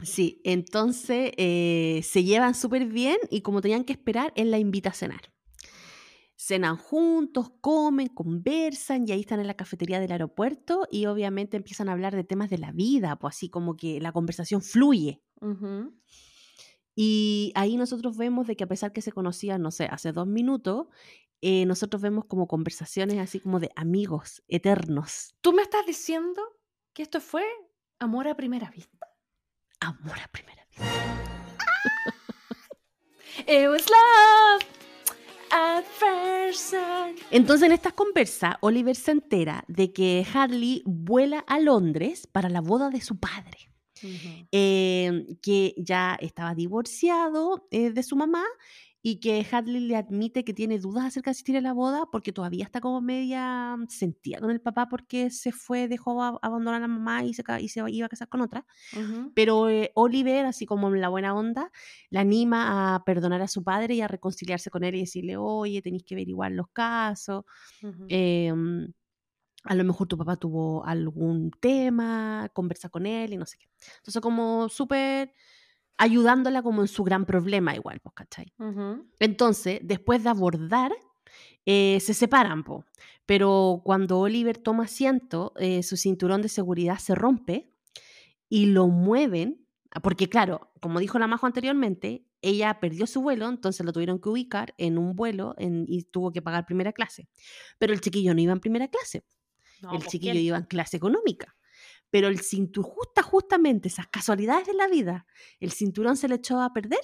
Sí, entonces eh, se llevan súper bien y como tenían que esperar, él la invita a cenar. Cenan juntos, comen, conversan y ahí están en la cafetería del aeropuerto y obviamente empiezan a hablar de temas de la vida, pues así como que la conversación fluye. Y ahí nosotros vemos de que a pesar que se conocían, no sé, hace dos minutos, eh, nosotros vemos como conversaciones así como de amigos eternos. ¿Tú me estás diciendo que esto fue amor a primera vista? Amor a primera vista. It was love at first sight. Entonces en estas conversas, Oliver se entera de que Hadley vuela a Londres para la boda de su padre. Em, que ya estaba divorciado eh, de su mamá y que Hadley le admite que tiene dudas acerca de asistir a la boda porque todavía está como media sentida con el papá porque se fue, dejó a, abandonar a la mamá y se, y se iba a casar con otra. Pero eh, Oliver, así como en la buena onda, la anima a perdonar a su padre y a reconciliarse con él y decirle, oye, tenéis que averiguar los casos a lo mejor tu papá tuvo algún tema, conversa con él y no sé qué. Entonces, como súper ayudándola como en su gran problema igual, pues, ¿cachai? Entonces, después de abordar, eh, se separan, po. pero cuando Oliver toma asiento, eh, su cinturón de seguridad se rompe y lo mueven, porque claro, como dijo la Majo anteriormente, ella perdió su vuelo, entonces lo tuvieron que ubicar en un vuelo y tuvo que pagar primera clase. Pero el chiquillo no iba en primera clase el pues, chiquillo iba en clase económica. Pero el cinturón, justa, justamente esas casualidades de la vida, el cinturón se le echó a perder.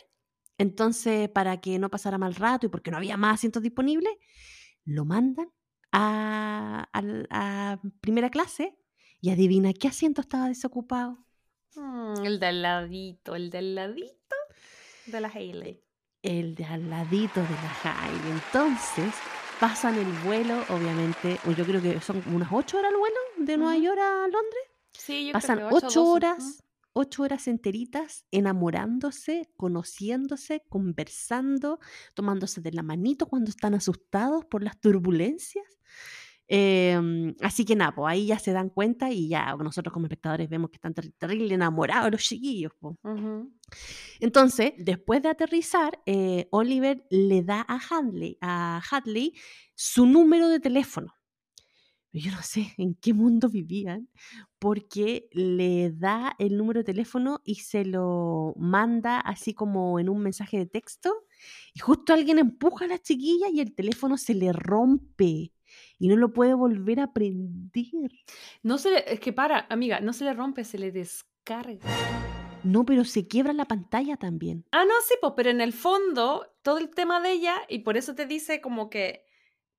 Entonces, para que no pasara mal rato y porque no había más asientos disponibles, lo mandan a, primera clase y adivina qué asiento estaba desocupado. Mm, el del ladito, el del ladito de la Hailey. El de al ladito de la Hailey. Entonces, pasan el vuelo, obviamente, yo creo que son unas ocho horas el vuelo de Nueva York a Londres. Sí, yo pasan creo que ocho, horas, ocho horas enteritas enamorándose, conociéndose, conversando, tomándose de la manito cuando están asustados por las turbulencias. Em, así que nada, pues ahí ya se dan cuenta y ya nosotros como espectadores vemos que están terrible enamorados los chiquillos. Entonces, después de aterrizar, eh, Oliver le da a Hadley, a Hadley su número de teléfono. Yo no sé en qué mundo vivían, porque le da el número de teléfono y se lo manda así como en un mensaje de texto. Y justo alguien empuja a la chiquilla y el teléfono se le rompe y no lo puede volver a prender. No se es que para, amiga, no se le rompe, se le descarga. No, pero se quiebra la pantalla también. Ah, no, sí, pues, pero en el fondo, todo el tema de ella, y por eso te dice como que,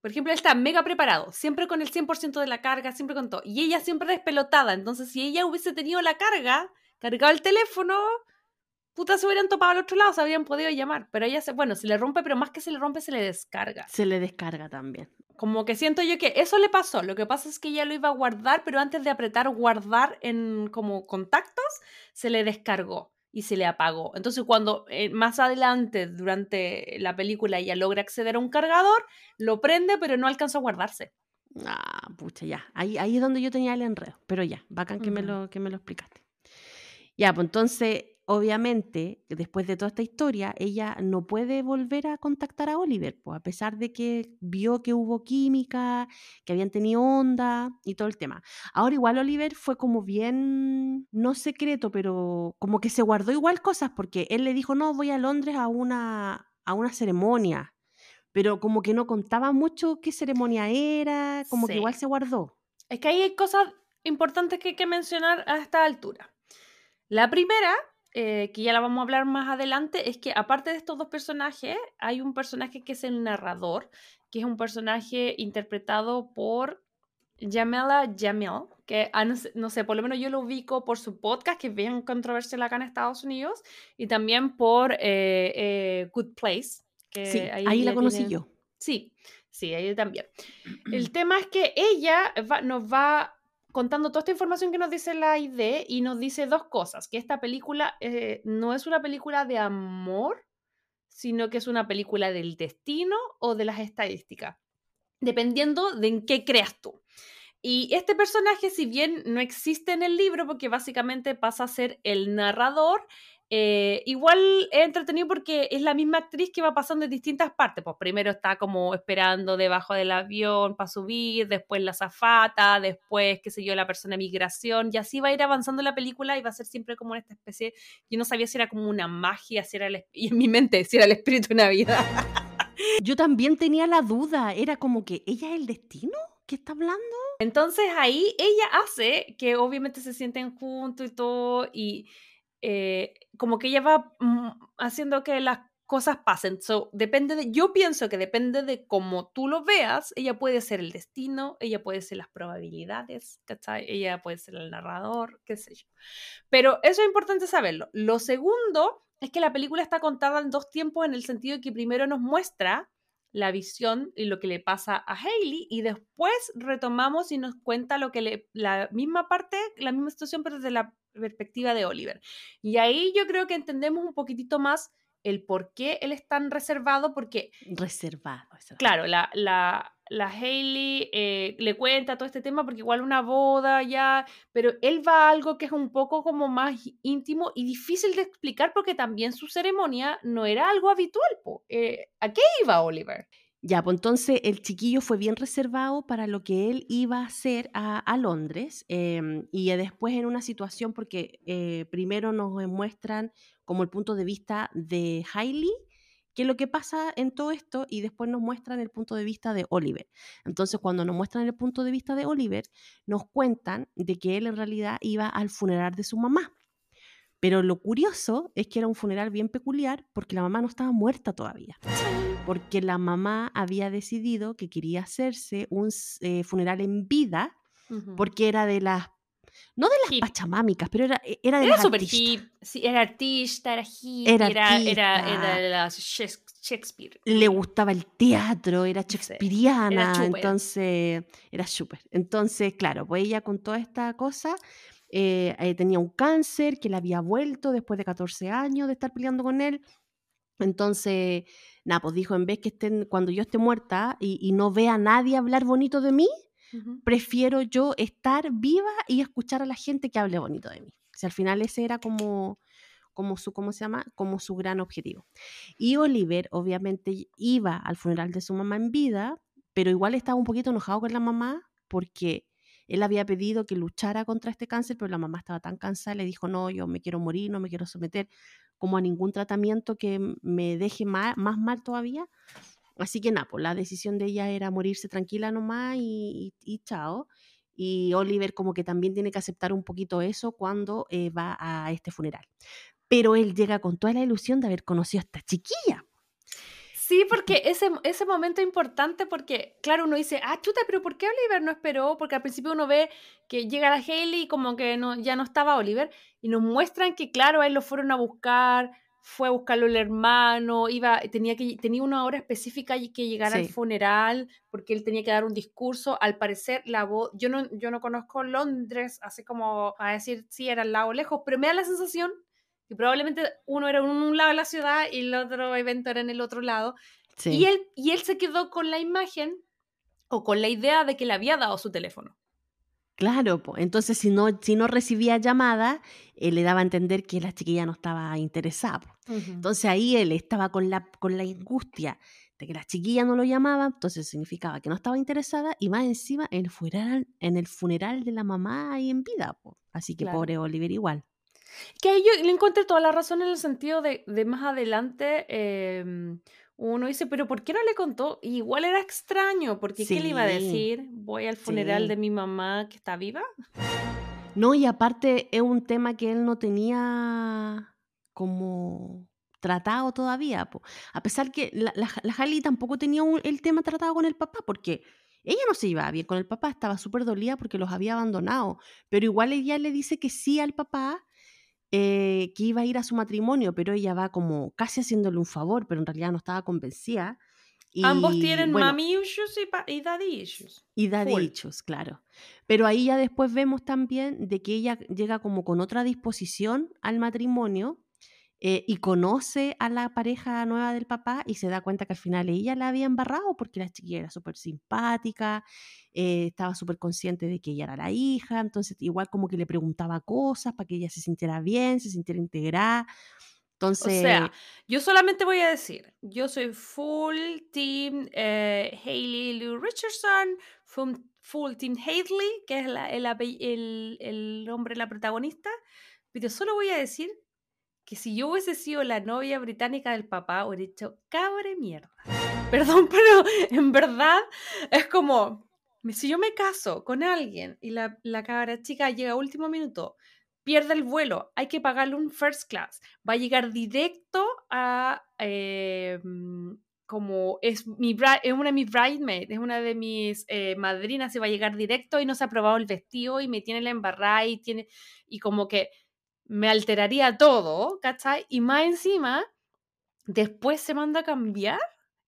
por ejemplo, él está mega preparado, siempre con el 100% de la carga, siempre con todo, y ella siempre despelotada, entonces si ella hubiese tenido la carga, cargado el teléfono, puta, se hubieran topado al otro lado, se habrían podido llamar, pero ella se, bueno, se le rompe, pero más que se le rompe, se le descarga. Se le descarga también. Como que siento yo que eso le pasó. Lo que pasa es que ella lo iba a guardar, pero antes de apretar guardar en como contactos, se le descargó y se le apagó. Entonces, cuando eh, más adelante, durante la película, ella logra acceder a un cargador, lo prende, pero no alcanza a guardarse. Ah, pucha, ya. Ahí, ahí es donde yo tenía el enredo. Pero ya, bacán que, me, lo, que me lo explicaste. Ya, pues entonces obviamente, después de toda esta historia, ella no puede volver a contactar a Oliver, pues, a pesar de que vio que hubo química, que habían tenido onda y todo el tema. Ahora igual Oliver fue como bien, no secreto, pero como que se guardó igual cosas, porque él le dijo, no, voy a Londres a una, a una ceremonia, pero como que no contaba mucho qué ceremonia era, como que igual se guardó. Es que ahí hay cosas importantes que hay que mencionar a esta altura. La primera eh, que ya la vamos a hablar más adelante, es que aparte de estos dos personajes, hay un personaje que es el narrador, que es un personaje interpretado por Jamela Jamil, que ah, no, sé, por lo menos yo lo ubico por su podcast, que es bien controversial acá en Estados Unidos, y también por eh, eh, Good Place. Que sí, ahí, la conocí yo. Sí, Sí, ella también. El tema es que ella nos va contando toda esta información que nos dice la ID y nos dice dos cosas, que esta película eh, no es una película de amor, sino que es una película del destino o de las estadísticas, dependiendo de en qué creas tú. Y este personaje, si bien no existe en el libro, porque básicamente pasa a ser el narrador, eh, igual es entretenido porque es la misma actriz que va pasando en distintas partes. Pues primero está como esperando debajo del avión para subir, después la zafata, después, qué sé yo, la persona de migración, y así va a ir avanzando la película y va a ser siempre como esta especie. Yo no sabía si era como una magia, si era el, y en mi mente, si era el espíritu de Navidad. Yo también tenía la duda, era como que ella es el destino. ¿Qué está hablando? Entonces ahí ella hace que obviamente se sienten juntos y todo, y eh, como que ella va mm, haciendo que las cosas pasen. Depende de, yo pienso que depende de cómo tú lo veas, ella puede ser el destino, ella puede ser las probabilidades, ¿cachai? Ella puede ser el narrador, qué sé yo. Pero eso es importante saberlo. Lo segundo es que la película está contada en dos tiempos en el sentido de que primero nos muestra la visión y lo que le pasa a Hailey y después retomamos y nos cuenta lo que le, la misma parte, la misma situación, pero desde la perspectiva de Oliver. Y ahí yo creo que entendemos un poquitito más el por qué él es tan reservado, porque... Reservado. Claro, la, la, la Hailey eh, le cuenta todo este tema porque igual una boda ya, pero él va a algo que es un poco como más íntimo y difícil de explicar porque también su ceremonia no era algo habitual. Eh, ¿A qué iba Oliver? Ya, pues entonces el chiquillo fue bien reservado para lo que él iba a hacer a, Londres em, y después en una situación porque eh, primero nos muestran como el punto de vista de Hailey, qué es lo que pasa en todo esto y después nos muestran el punto de vista de Oliver. Entonces cuando nos muestran el punto de vista de Oliver, nos cuentan de que él en realidad iba al funeral de su mamá. Pero lo curioso es que era un funeral bien peculiar porque la mamá no estaba muerta todavía porque la mamá había decidido que quería hacerse un eh, funeral en vida, porque era de las no de las pachamámicas, pero era, e, era de era super hip, sí, era artista, era hip, era, era, era, de las Shakespeare. Le gustaba el teatro, era shakespeariana, entonces era súper. Entonces, claro, pues ella con toda esta cosa eh, eh, tenía un cáncer que le había vuelto después de 14 años de estar peleando con él. Entonces, nada, pues dijo, en vez que estén, cuando yo esté muerta y, no vea a nadie hablar bonito de mí, prefiero yo estar viva y escuchar a la gente que hable bonito de mí. O sea, al final ese era como, como su, ¿cómo se llama? Como su gran objetivo. Y Oliver, obviamente, iba al funeral de su mamá en vida, pero igual estaba un poquito enojado con la mamá porque él había pedido que luchara contra este cáncer, pero la mamá estaba tan cansada, le dijo, no, yo me quiero morir, no me quiero someter como a ningún tratamiento que me deje más, mal todavía. Así que nada, pues la decisión de ella era morirse tranquila nomás y, y, chao. Y Oliver como que también tiene que aceptar un poquito eso cuando eh, va a este funeral. Pero él llega con toda la ilusión de haber conocido a esta chiquilla. Sí, porque ese, ese momento es importante porque, claro, uno dice, ah, chuta, pero ¿por qué Oliver no esperó? Porque al principio uno ve que llega la Haley y como que no, ya no estaba Oliver y nos muestran que, claro, a él lo fueron a buscar, fue a buscarlo el hermano, iba, tenía, que, tenía una hora específica y que llegar al funeral porque él tenía que dar un discurso. Al parecer, la voz, yo no, yo no conozco Londres, así como a decir si era al lado lejos, pero me da la sensación y probablemente uno era en un lado de la ciudad y el otro evento era en el otro lado. Y, él, y él se quedó con la imagen o con la idea de que le había dado su teléfono. Claro, entonces si no, si no recibía llamada, él le daba a entender que la chiquilla no estaba interesada. Entonces ahí él estaba con la, con la angustia de que la chiquilla no lo llamaba, entonces significaba que no estaba interesada y más encima en el funeral, en el funeral de la mamá y en vida. Así que pobre Oliver igual. Que ahí yo le encontré toda la razón en el sentido de, de más adelante, em, uno dice, pero ¿por qué no le contó? igual era extraño, porque ¿qué le iba a decir? Voy al funeral de mi mamá que está viva. No, y aparte es un tema que él no tenía como tratado todavía. A pesar que la, la, tampoco tenía el tema tratado con el papá, porque ella no se iba bien con el papá, estaba súper dolida porque los había abandonado, pero igual ella le dice que sí al papá eh, que iba a ir a su matrimonio, pero ella va como casi haciéndole un favor, pero en realidad no estaba convencida. Ambos tienen mami issues y, daddy issues. Y daddy issues, claro. Pero ahí ya después vemos también de que ella llega como con otra disposición al matrimonio eh, y conoce a la pareja nueva del papá y se da cuenta que al final ella la había embarrado porque la chiquilla era súper simpática, eh, estaba súper consciente de que ella era la hija, entonces igual como que le preguntaba cosas para que ella se sintiera bien, se sintiera integrada. Entonces, o sea, yo solamente voy a decir, yo soy full team eh, Hailey Lou Richardson, full, full team Hailey, que es el, el, el, hombre, la protagonista, pero solo voy a decir que si yo hubiese sido la novia británica del papá, hubiera dicho, cabre mierda. Perdón, pero en verdad es como, si yo me caso con alguien y la, la cabra chica llega a último minuto, pierde el vuelo, hay que pagarle un first class, va a llegar directo a... Em, como es, mi, es una de mis bridesmaids, es una de mis eh, madrinas, se va a llegar directo y no se ha probado el vestido y me tiene la embarrada y tiene, y como que me alteraría todo, ¿cachai? Y más encima, después se manda a cambiar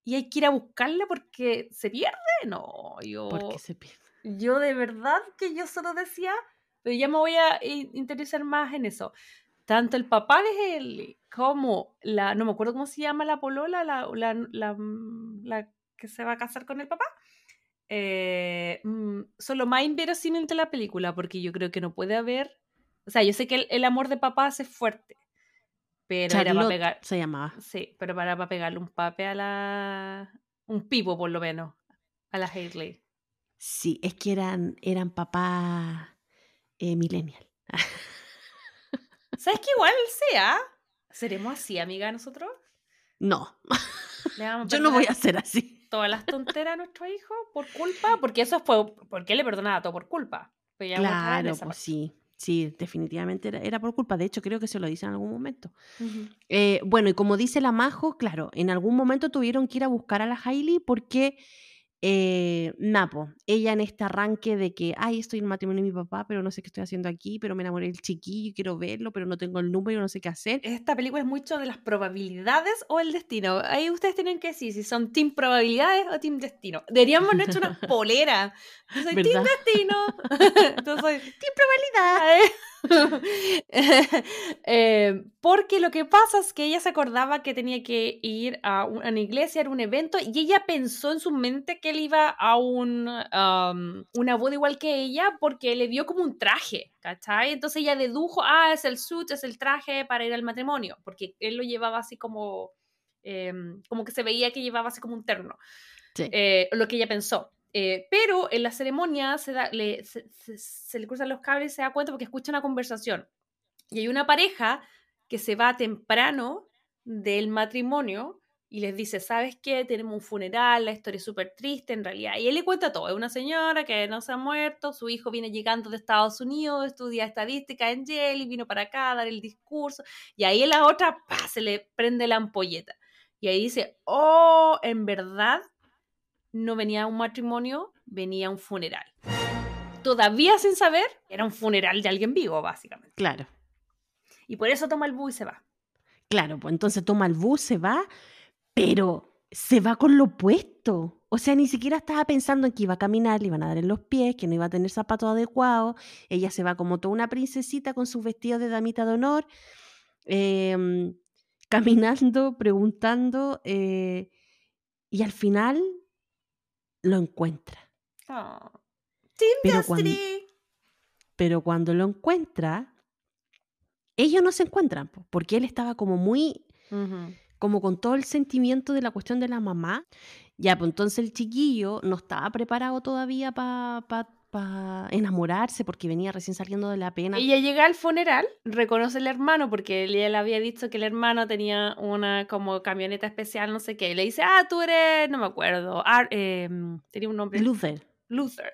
y hay que ir a buscarla porque se pierde, no, yo... Porque se pierde. Yo de verdad que yo solo decía, pero ya me voy a interesar más en eso. Tanto el papá de él como la, no me acuerdo cómo se llama la polola, la, la, la, mm, la que se va a casar con el papá, eh, mm, son lo más inverosímil de la película, porque yo creo que no puede haber, o sea, yo sé que el, amor de papá es fuerte, pero era para pegar, se llamaba. Sí, pero para, para pegarle un pape a la, un pipo por lo menos, a la Hailey. Sí, es que eran, eran papás eh, millennial. ¿Sabes que igual sea? ¿Seremos así, amiga, nosotros? No. Yo no voy a ser así. Todas las tonteras a nuestro hijo por culpa, porque eso fue, porque le perdonaba todo por culpa. Claro, pues sí. Sí, definitivamente era, por culpa. De hecho, creo que se lo dice en algún momento. Eh, bueno, y como dice la Majo, claro, en algún momento tuvieron que ir a buscar a la Hailey porque eh, Napo, ella en este arranque de que, ay, estoy en matrimonio de mi papá, pero no sé qué estoy haciendo aquí, pero me enamoré del chiquillo, quiero verlo, pero no tengo el número, no sé qué hacer. Esta película es mucho de las probabilidades o el destino. Ahí ustedes tienen que decir si son team probabilidades o team destino. Deberíamos haber hecho una polera. Yo soy team destino. Yo soy team probabilidad. Eh, porque lo que pasa es que ella se acordaba que tenía que ir a una iglesia, era un evento, y ella pensó en su mente que él iba a un, una boda igual que ella porque le vio como un traje, ¿cachai? Entonces ella dedujo, ah, es el suit, es el traje para ir al matrimonio, porque él lo llevaba así como, em, como que se veía que llevaba así como un terno. Eh, lo que ella pensó. Eh, pero en la ceremonia se, le, se, cruzan los cables y se da cuenta porque escucha una conversación. Y hay una pareja que se va temprano del matrimonio y les dice, ¿sabes qué? Tenemos un funeral, la historia es súper triste en realidad. Y él le cuenta todo. Es una señora que no se ha muerto, su hijo viene llegando de Estados Unidos, estudia estadística en Yale y vino para acá a dar el discurso. Y ahí la otra se le prende la ampolleta. Y ahí dice, oh, en verdad no venía un matrimonio, venía un funeral. Todavía sin saber, era un funeral de alguien vivo, básicamente. Claro. Y por eso toma el bus y se va. Claro, pues entonces toma el bus, se va, pero se va con lo puesto. O sea, ni siquiera estaba pensando en que iba a caminar, le iban a dar en los pies, que no iba a tener zapatos adecuados. Ella se va como toda una princesita con sus vestidos de damita de honor, em, caminando, preguntando, eh, y al final lo encuentra. Oh. Pero cuando, pero cuando lo encuentra, ellos no se encuentran, porque él estaba como muy, como con todo el sentimiento de la cuestión de la mamá. Ya, pues entonces el chiquillo no estaba preparado todavía para para enamorarse porque venía recién saliendo de la pena. Ella llega al funeral, reconoce al hermano porque él le había dicho que el hermano tenía una como camioneta especial, no sé qué. Y le dice, ah, tú eres, no me acuerdo, em, tenía un nombre. Luther. Luther.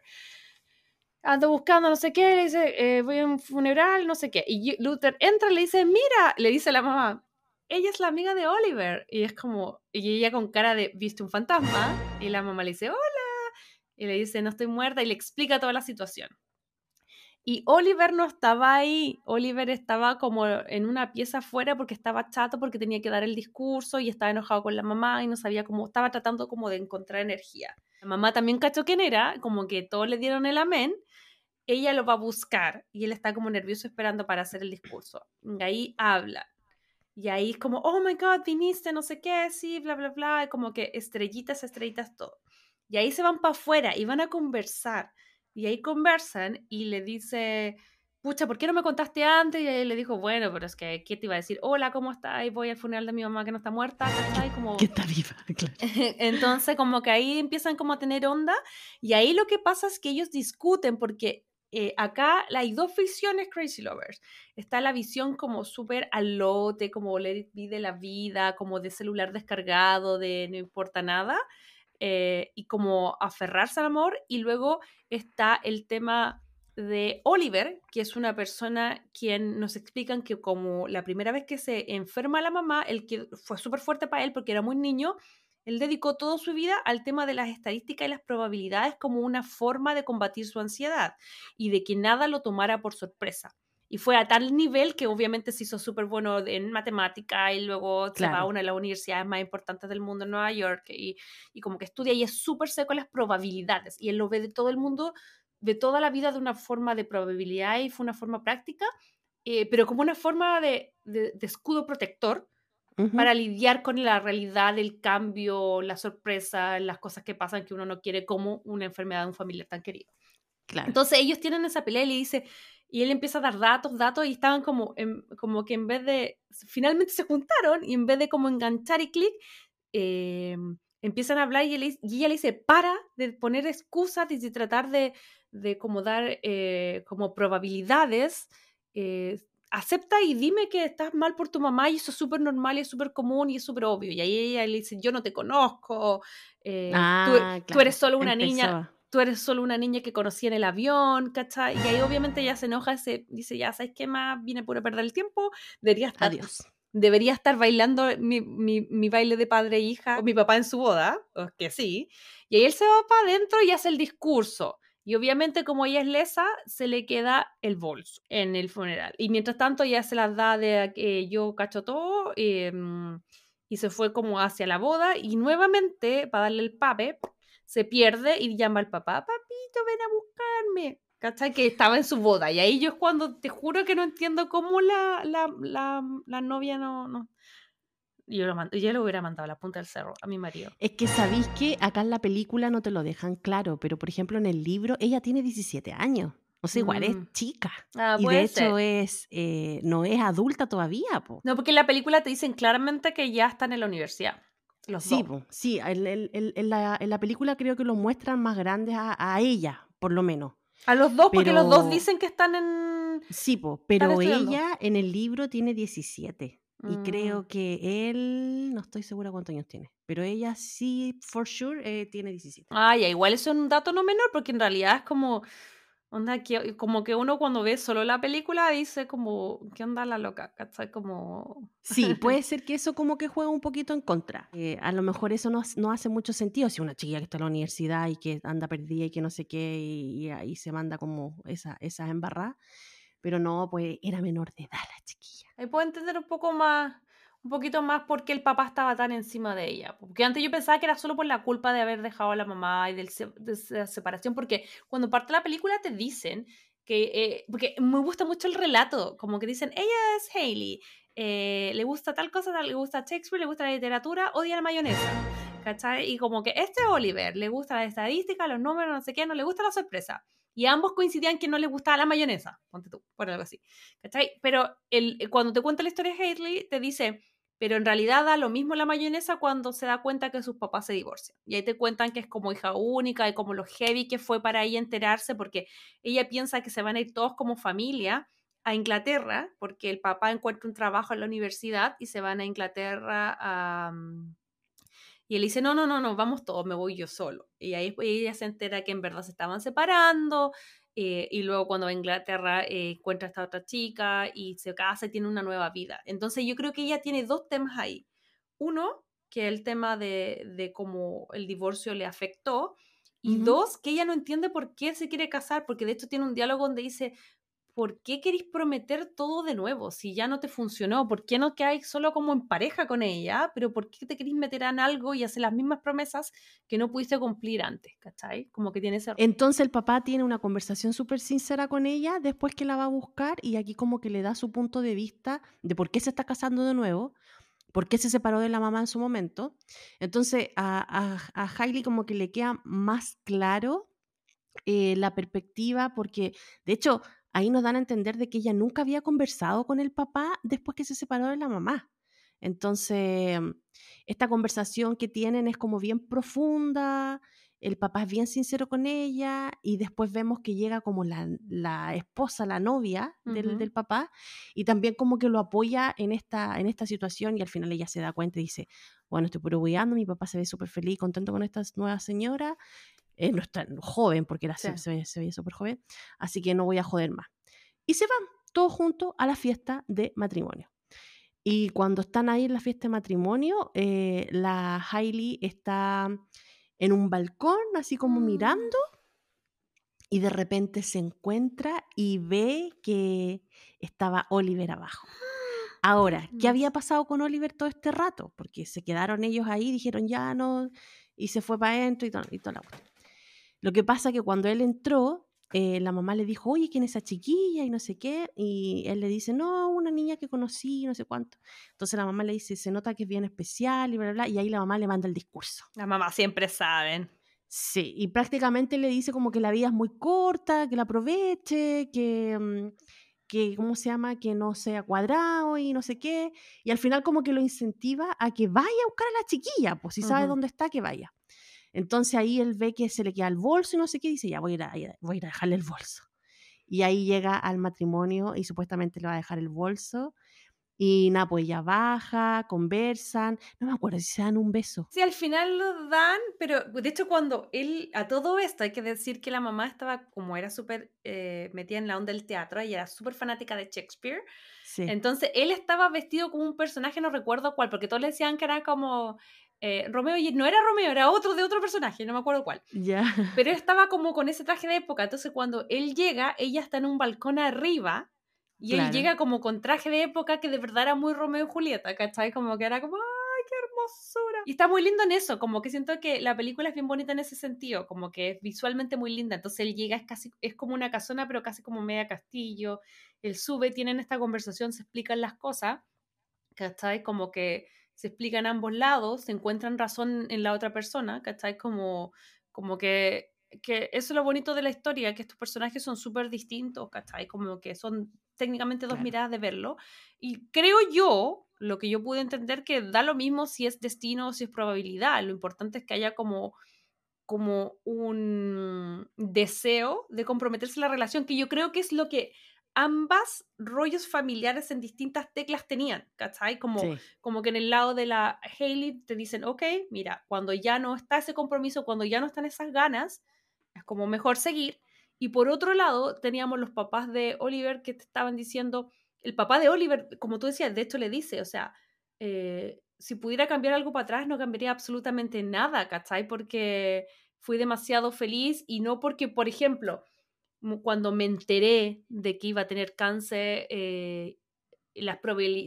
Ando buscando no sé qué, le dice, eh, voy a un funeral, no sé qué. Y Luther entra y le dice, mira, le dice a la mamá, ella es la amiga de Oliver. Y es como, y ella con cara de, viste un fantasma. Y la mamá le dice, hola y le dice, no estoy muerta, y le explica toda la situación. Y Oliver no estaba ahí, Oliver estaba como en una pieza afuera porque estaba chato, porque tenía que dar el discurso y estaba enojado con la mamá y no sabía cómo, estaba tratando como de encontrar energía. La mamá también cachó quién era, como que todos le dieron el amén, ella lo va a buscar y él está como nervioso esperando para hacer el discurso. Y ahí habla. Y ahí es como, oh my god, viniste, no sé qué, sí, bla, bla, bla, como que estrellitas, estrellitas, todo. Y ahí se van para afuera y van a conversar. Y ahí conversan y le dice, pucha, ¿por qué no me contaste antes? Y él le dijo, bueno, pero es que, ¿qué te iba a decir? Hola, ¿cómo estás? Voy al funeral de mi mamá que no está muerta, ¿cachai? Como... Que está viva, claro. Entonces, como que ahí empiezan como a tener onda. Y ahí lo que pasa es que ellos discuten porque eh, acá hay dos visiones Crazy Lovers. Está la visión como súper alote, como let it be de la vida, como de celular descargado, de no importa nada. Eh, y como aferrarse al amor. Y luego está el tema de Oliver, que es una persona quien nos explican que como la primera vez que se enferma la mamá, el que fue súper fuerte para él porque era muy niño, él dedicó toda su vida al tema de las estadísticas y las probabilidades como una forma de combatir su ansiedad y de que nada lo tomara por sorpresa. Y fue a tal nivel que obviamente se hizo súper bueno en matemática y luego se va a una de las universidades más importantes del mundo en Nueva York y, y como que estudia y es súper seco las probabilidades. Y él lo ve de todo el mundo, de toda la vida de una forma de probabilidad y fue una forma práctica, eh, pero como una forma de, de, escudo protector para lidiar con la realidad, el cambio, la sorpresa, las cosas que pasan que uno no quiere, como una enfermedad de un familiar tan querido. Claro. Entonces ellos tienen esa pelea y le dice, y él empieza a dar datos, datos, y estaban como, como que en vez de, finalmente se juntaron, y en vez de como enganchar y clic, eh, empiezan a hablar y, ella le dice, para de poner excusas y de tratar de, de como dar eh, como probabilidades, eh, acepta y dime que estás mal por tu mamá y eso es súper normal y es súper común y es súper obvio. Y ahí ella le dice, yo no te conozco, ah, tú, eres solo una niña tú eres solo una niña que conocí en el avión, ¿cachai? Y ahí obviamente ella se enoja, se dice, ya, ¿sabes qué más? Vine por perder el tiempo, debería estar, Adiós. Debería estar bailando mi, mi, mi, baile de padre e hija, o mi papá en su boda, que sí. Y ahí él se va para adentro y hace el discurso. Y obviamente como ella es lesa, se le queda el bolso en el funeral. Y mientras tanto ella se las da de que yo cacho todo em, y se fue como hacia la boda y nuevamente para darle el pape se pierde y llama al papá, papito, ven a buscarme. ¿Cachai? Que estaba en su boda. Y ahí yo es cuando te juro que no entiendo cómo la, la, la, la novia no... no... Yo, lo yo le hubiera mandado a la punta del cerro a mi marido. Es que sabéis que acá en la película no te lo dejan claro, pero por ejemplo en el libro ella tiene 17 años. O sea, igual es mm. chica. Ah, y de hecho es eh, no es adulta todavía. Po. No, porque en la película te dicen claramente que ya están en la universidad sí, sí, en, la, película creo que lo muestran más grandes a, ella, por lo menos. A los dos, porque los dos dicen que están en... Sí, pero ella en el libro tiene 17. Y creo mm. que él, no estoy segura cuántos años tiene, pero ella sí, for sure, eh, tiene 17. Ah, ya, igual eso es un dato no menor, porque en realidad es como Onda, que, como que uno cuando ve solo la película dice como, ¿qué onda la loca? ¿Cachai? Como... Sí, puede ser que eso como que juega un poquito en contra. Eh, a lo mejor eso no, no, hace mucho sentido si una chiquilla que está en la universidad y que anda perdida y que no sé qué y, ahí se manda como esa, esas embarradas. Pero no, pues era menor de edad la chiquilla. Ahí puedo entender un poco más un poquito más por qué el papá estaba tan encima de ella. Porque antes yo pensaba que era solo por la culpa de haber dejado a la mamá y de la separación, porque cuando parte la película te dicen que, eh, porque me gusta mucho el relato, como que dicen, ella es Hailey, eh, le gusta tal cosa, le gusta Shakespeare, le gusta la literatura, odia la mayonesa. ¿Cachai? Y como que este Oliver le gusta la estadística, los números, no sé qué, no le gusta la sorpresa. Y ambos coincidían que no le gustaba la mayonesa, ponte tú, por algo así. ¿Cachai? Pero el, cuando te cuenta la historia de Hailey, te dice, pero en realidad da lo mismo la mayonesa cuando se da cuenta que sus papás se divorcian. Y ahí te cuentan que es como hija única y como lo heavy que fue para ella enterarse, porque ella piensa que se van a ir todos como familia a Inglaterra, porque el papá encuentra un trabajo en la universidad y se van a Inglaterra a... Mm, y él dice, no, no, no, no, vamos todos, me voy yo solo. Y ahí ella se entera que en verdad se estaban separando, eh, y luego cuando va a Inglaterra eh, encuentra a esta otra chica y se casa y tiene una nueva vida. Entonces yo creo que ella tiene dos temas ahí. Uno, que el tema de, de cómo el divorcio le afectó. Y dos, que ella no entiende por qué se quiere casar, porque de hecho tiene un diálogo donde dice, ¿por qué queréis prometer todo de nuevo? Si ya no te funcionó, ¿por qué no quedáis solo como en pareja con ella? Pero ¿por qué te queréis meter en algo y hacer las mismas promesas que no pudiste cumplir antes? ¿Cachai? Como que tiene ese... Entonces el papá tiene una conversación súper sincera con ella después que la va a buscar y aquí como que le da su punto de vista de por qué se está casando de nuevo, por qué se separó de la mamá en su momento. Entonces a, a, a Hailey como que le queda más claro eh, la perspectiva, porque de hecho ahí nos dan a entender de que ella nunca había conversado con el papá después que se separó de la mamá. Entonces, esta conversación que tienen es como bien profunda, el papá es bien sincero con ella y después vemos que llega como la, la esposa, la novia del, del, papá y también como que lo apoya en esta, en esta situación y al final ella se da cuenta y dice, bueno, estoy puro mi papá se ve súper feliz y contento con esta nueva señora eh, no es tan joven, porque era, se, se, veía súper joven, así que no voy a joder más. Y se van todos juntos a la fiesta de matrimonio. Y cuando están ahí en la fiesta de matrimonio, eh, la Hailey está en un balcón, así como mm. mirando, y de repente se encuentra y ve que estaba Oliver abajo. Ahora, ¿qué había pasado con Oliver todo este rato? Porque se quedaron ellos ahí, dijeron ya no, y se fue para adentro y, todo, y toda la cuestión. Lo que pasa que cuando él entró, eh, la mamá le dijo, oye, ¿quién es esa chiquilla? Y no sé qué. Y él le dice, no, una niña que conocí, no sé cuánto. Entonces la mamá le dice, se nota que es bien especial y bla, bla, bla. Y ahí la mamá le manda el discurso. Las mamás siempre saben. Sí, y prácticamente le dice como que la vida es muy corta, que la aproveche, que, mm, que, ¿cómo se llama? Que no sea cuadrado y no sé qué. Y al final como que lo incentiva a que vaya a buscar a la chiquilla, pues si sabe dónde está, que vaya. Entonces ahí él ve que se le queda el bolso y no sé qué, y dice, ya voy a, ir a, voy a, ir a dejarle el bolso. Y ahí llega al matrimonio y supuestamente le va a dejar el bolso. Y nada, pues ella baja, conversan. No me acuerdo si se dan un beso. Sí, al final lo dan, pero de hecho, cuando él, a todo esto, hay que decir que la mamá estaba, como era súper eh, metida en la onda del teatro, y era súper fanática de Shakespeare. Sí. Entonces, él estaba vestido como un personaje, no recuerdo cuál, porque todos le decían que era como eh, Romeo y no era Romeo, era otro de otro personaje, no me acuerdo cuál. Ya. Pero él estaba como con ese traje de época, entonces cuando él llega, ella está en un balcón arriba y él llega como con traje de época que de verdad era muy Romeo y Julieta, ¿cachai? Como que era como, ¡ay, qué hermosura! Y está muy lindo en eso, como que siento que la película es bien bonita en ese sentido, como que es visualmente muy linda, entonces él llega, es casi, es como una casona, pero casi como media castillo, él sube, tienen esta conversación, se explican las cosas, ¿cachai? Como que se explican ambos lados, se encuentran razón en la otra persona, ¿cachai? Como, como que, que eso es lo bonito de la historia, que estos personajes son súper distintos, ¿cachai? Como que son técnicamente dos miradas de verlo. Y creo yo, lo que yo pude entender, que da lo mismo si es destino o si es probabilidad. Lo importante es que haya como como un deseo de comprometerse en la relación, que yo creo que es lo que ambas rollos familiares en distintas teclas tenían, ¿cachai? Como, como que en el lado de la Hailey te dicen, ok, mira, cuando ya no está ese compromiso, cuando ya no están esas ganas, es como mejor seguir. Y por otro lado, teníamos los papás de Oliver que te estaban diciendo, el papá de Oliver, como tú decías, de hecho le dice, o sea, eh, si pudiera cambiar algo para atrás, no cambiaría absolutamente nada, ¿cachai? Porque fui demasiado feliz y no porque, por ejemplo, cuando me enteré de que iba a tener cáncer, eh, las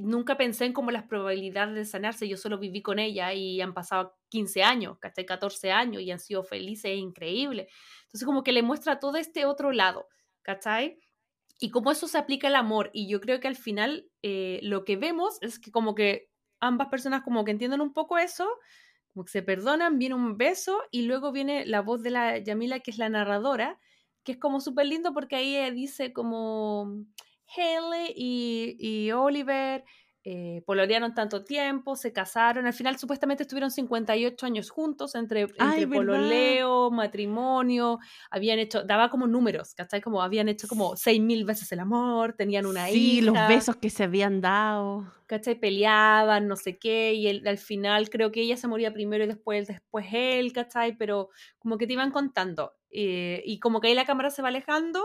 nunca pensé en como las probabilidades de sanarse, yo solo viví con ella y han pasado 15 años, hasta 14 años y han sido felices e increíbles. Entonces como que le muestra todo este otro lado, ¿cachai? Y cómo eso se aplica al amor. Y yo creo que al final eh, lo que vemos es que como que ambas personas como que entienden un poco eso, como que se perdonan, viene un beso y luego viene la voz de la Yamila, que es la narradora, que es como súper lindo porque ahí eh, dice como Haley y, y Oliver eh, pololearon tanto tiempo, se casaron, al final supuestamente estuvieron 58 años juntos entre, entre pololeo, matrimonio, habían hecho, daba como números, ¿cachai? Como habían hecho como 6.000 veces el amor, tenían una hija. Sí, los besos que se habían dado. ¿Cachai? Peleaban, no sé qué, y al final creo que ella se moría primero y después, después él, ¿cachai? Pero como que te iban contando. Eh, y como que ahí la cámara se va alejando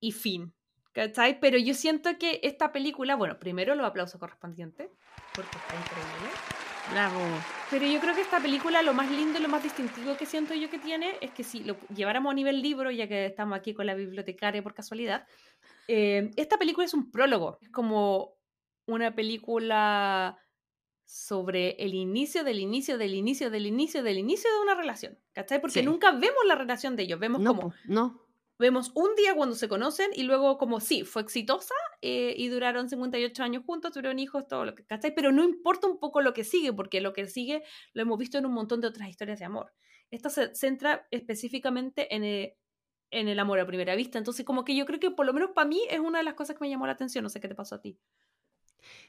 y fin. ¿Cachai? Pero yo siento que esta película, bueno, primero los aplausos correspondientes, porque está increíble. Bravo. Pero yo creo que esta película lo más lindo y lo más distintivo que siento yo que tiene es que si lo lleváramos a nivel libro, ya que estamos aquí con la bibliotecaria por casualidad, eh, esta película es un prólogo, es como una película sobre el inicio del inicio del inicio del inicio del inicio de una relación, ¿cachai? Porque nunca vemos la relación de ellos, vemos como... No. Vemos un día cuando se conocen y luego como sí, fue exitosa eh, y duraron 58 años juntos, tuvieron hijos, todo lo que, ¿cachai? Pero no importa un poco lo que sigue, porque lo que sigue lo hemos visto en un montón de otras historias de amor. Esta se centra específicamente en el, en el amor a primera vista, entonces como que yo creo que por lo menos para mí es una de las cosas que me llamó la atención, no sé qué te pasó a ti.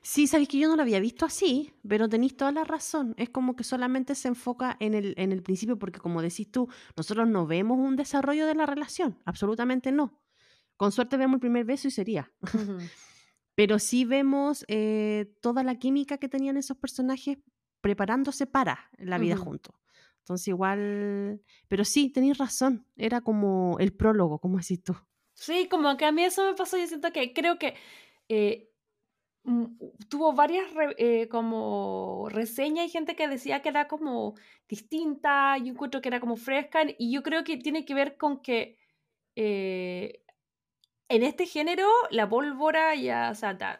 Sí, sabéis que yo no lo había visto así, pero tenéis toda la razón. Es como que solamente se enfoca en el, en el principio, porque como decís tú, nosotros no vemos un desarrollo de la relación, absolutamente no. Con suerte vemos el primer beso y sería. pero sí vemos eh, toda la química que tenían esos personajes preparándose para la vida juntos. Entonces igual, pero sí, tenéis razón, era como el prólogo, como decís tú. Sí, como que a mí eso me pasó, yo siento que creo que eh, tuvo varias eh, como reseñas y gente que decía que era como distinta, yo encuentro que era como fresca y yo creo que tiene que ver con que eh, en este género la pólvora ya, o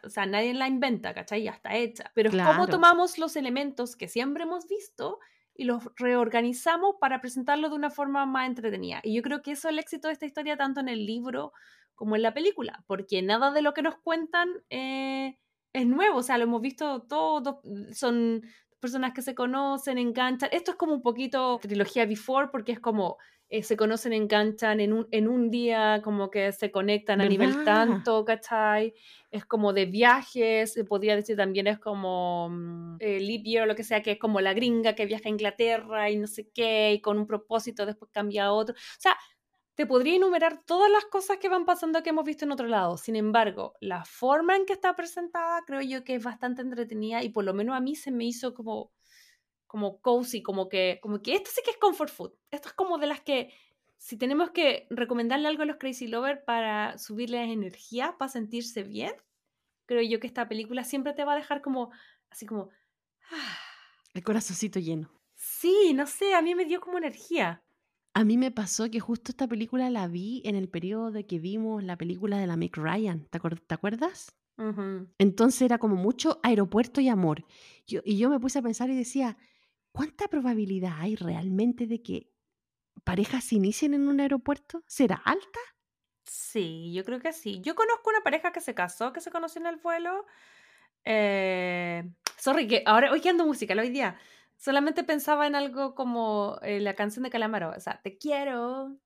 sea, nadie la inventa, ¿cachai? Ya está hecha, pero es como tomamos los elementos que siempre hemos visto y los reorganizamos para presentarlo de una forma más entretenida. Y yo creo que eso es el éxito de esta historia tanto en el libro como en la película, porque nada de lo que nos cuentan... Eh, es nuevo, o sea, lo hemos visto todos, son personas que se conocen, enganchan. Esto es como un poquito trilogía Before, porque es como eh, se conocen, enganchan en un, en un día, como que se conectan a nivel tanto, ¿cachai? Es como de viajes, se podría decir también es como mm, eh, Leap o lo que sea, que es como la gringa que viaja a Inglaterra y no sé qué, y con un propósito después cambia a otro. O sea, te podría enumerar todas las cosas que van pasando que hemos visto en otro lado. Sin embargo, la forma en que está presentada creo yo que es bastante entretenida y por lo menos a mí se me hizo como como cozy, como que como que esto sí que es comfort food. Esto es como de las que si tenemos que recomendarle algo a los Crazy Lovers para subirles energía, para sentirse bien, creo yo que esta película siempre te va a dejar como así como el corazoncito lleno. Sí, no sé, a mí me dio como energía. A mí me pasó que justo esta película la vi en el periodo de que vimos la película de la Meg Ryan. ¿Te, acuerdas? Entonces era como mucho aeropuerto y amor. y yo me puse a pensar y decía, ¿cuánta probabilidad hay realmente de que parejas se inicien en un aeropuerto? ¿Será alta? Sí, yo creo que sí. Yo conozco una pareja que se casó, que se conoció en el vuelo. Eh, sorry, que ahora hoy que ando musical hoy día solamente pensaba en algo como eh, la canción de Calamaro, o sea, te quiero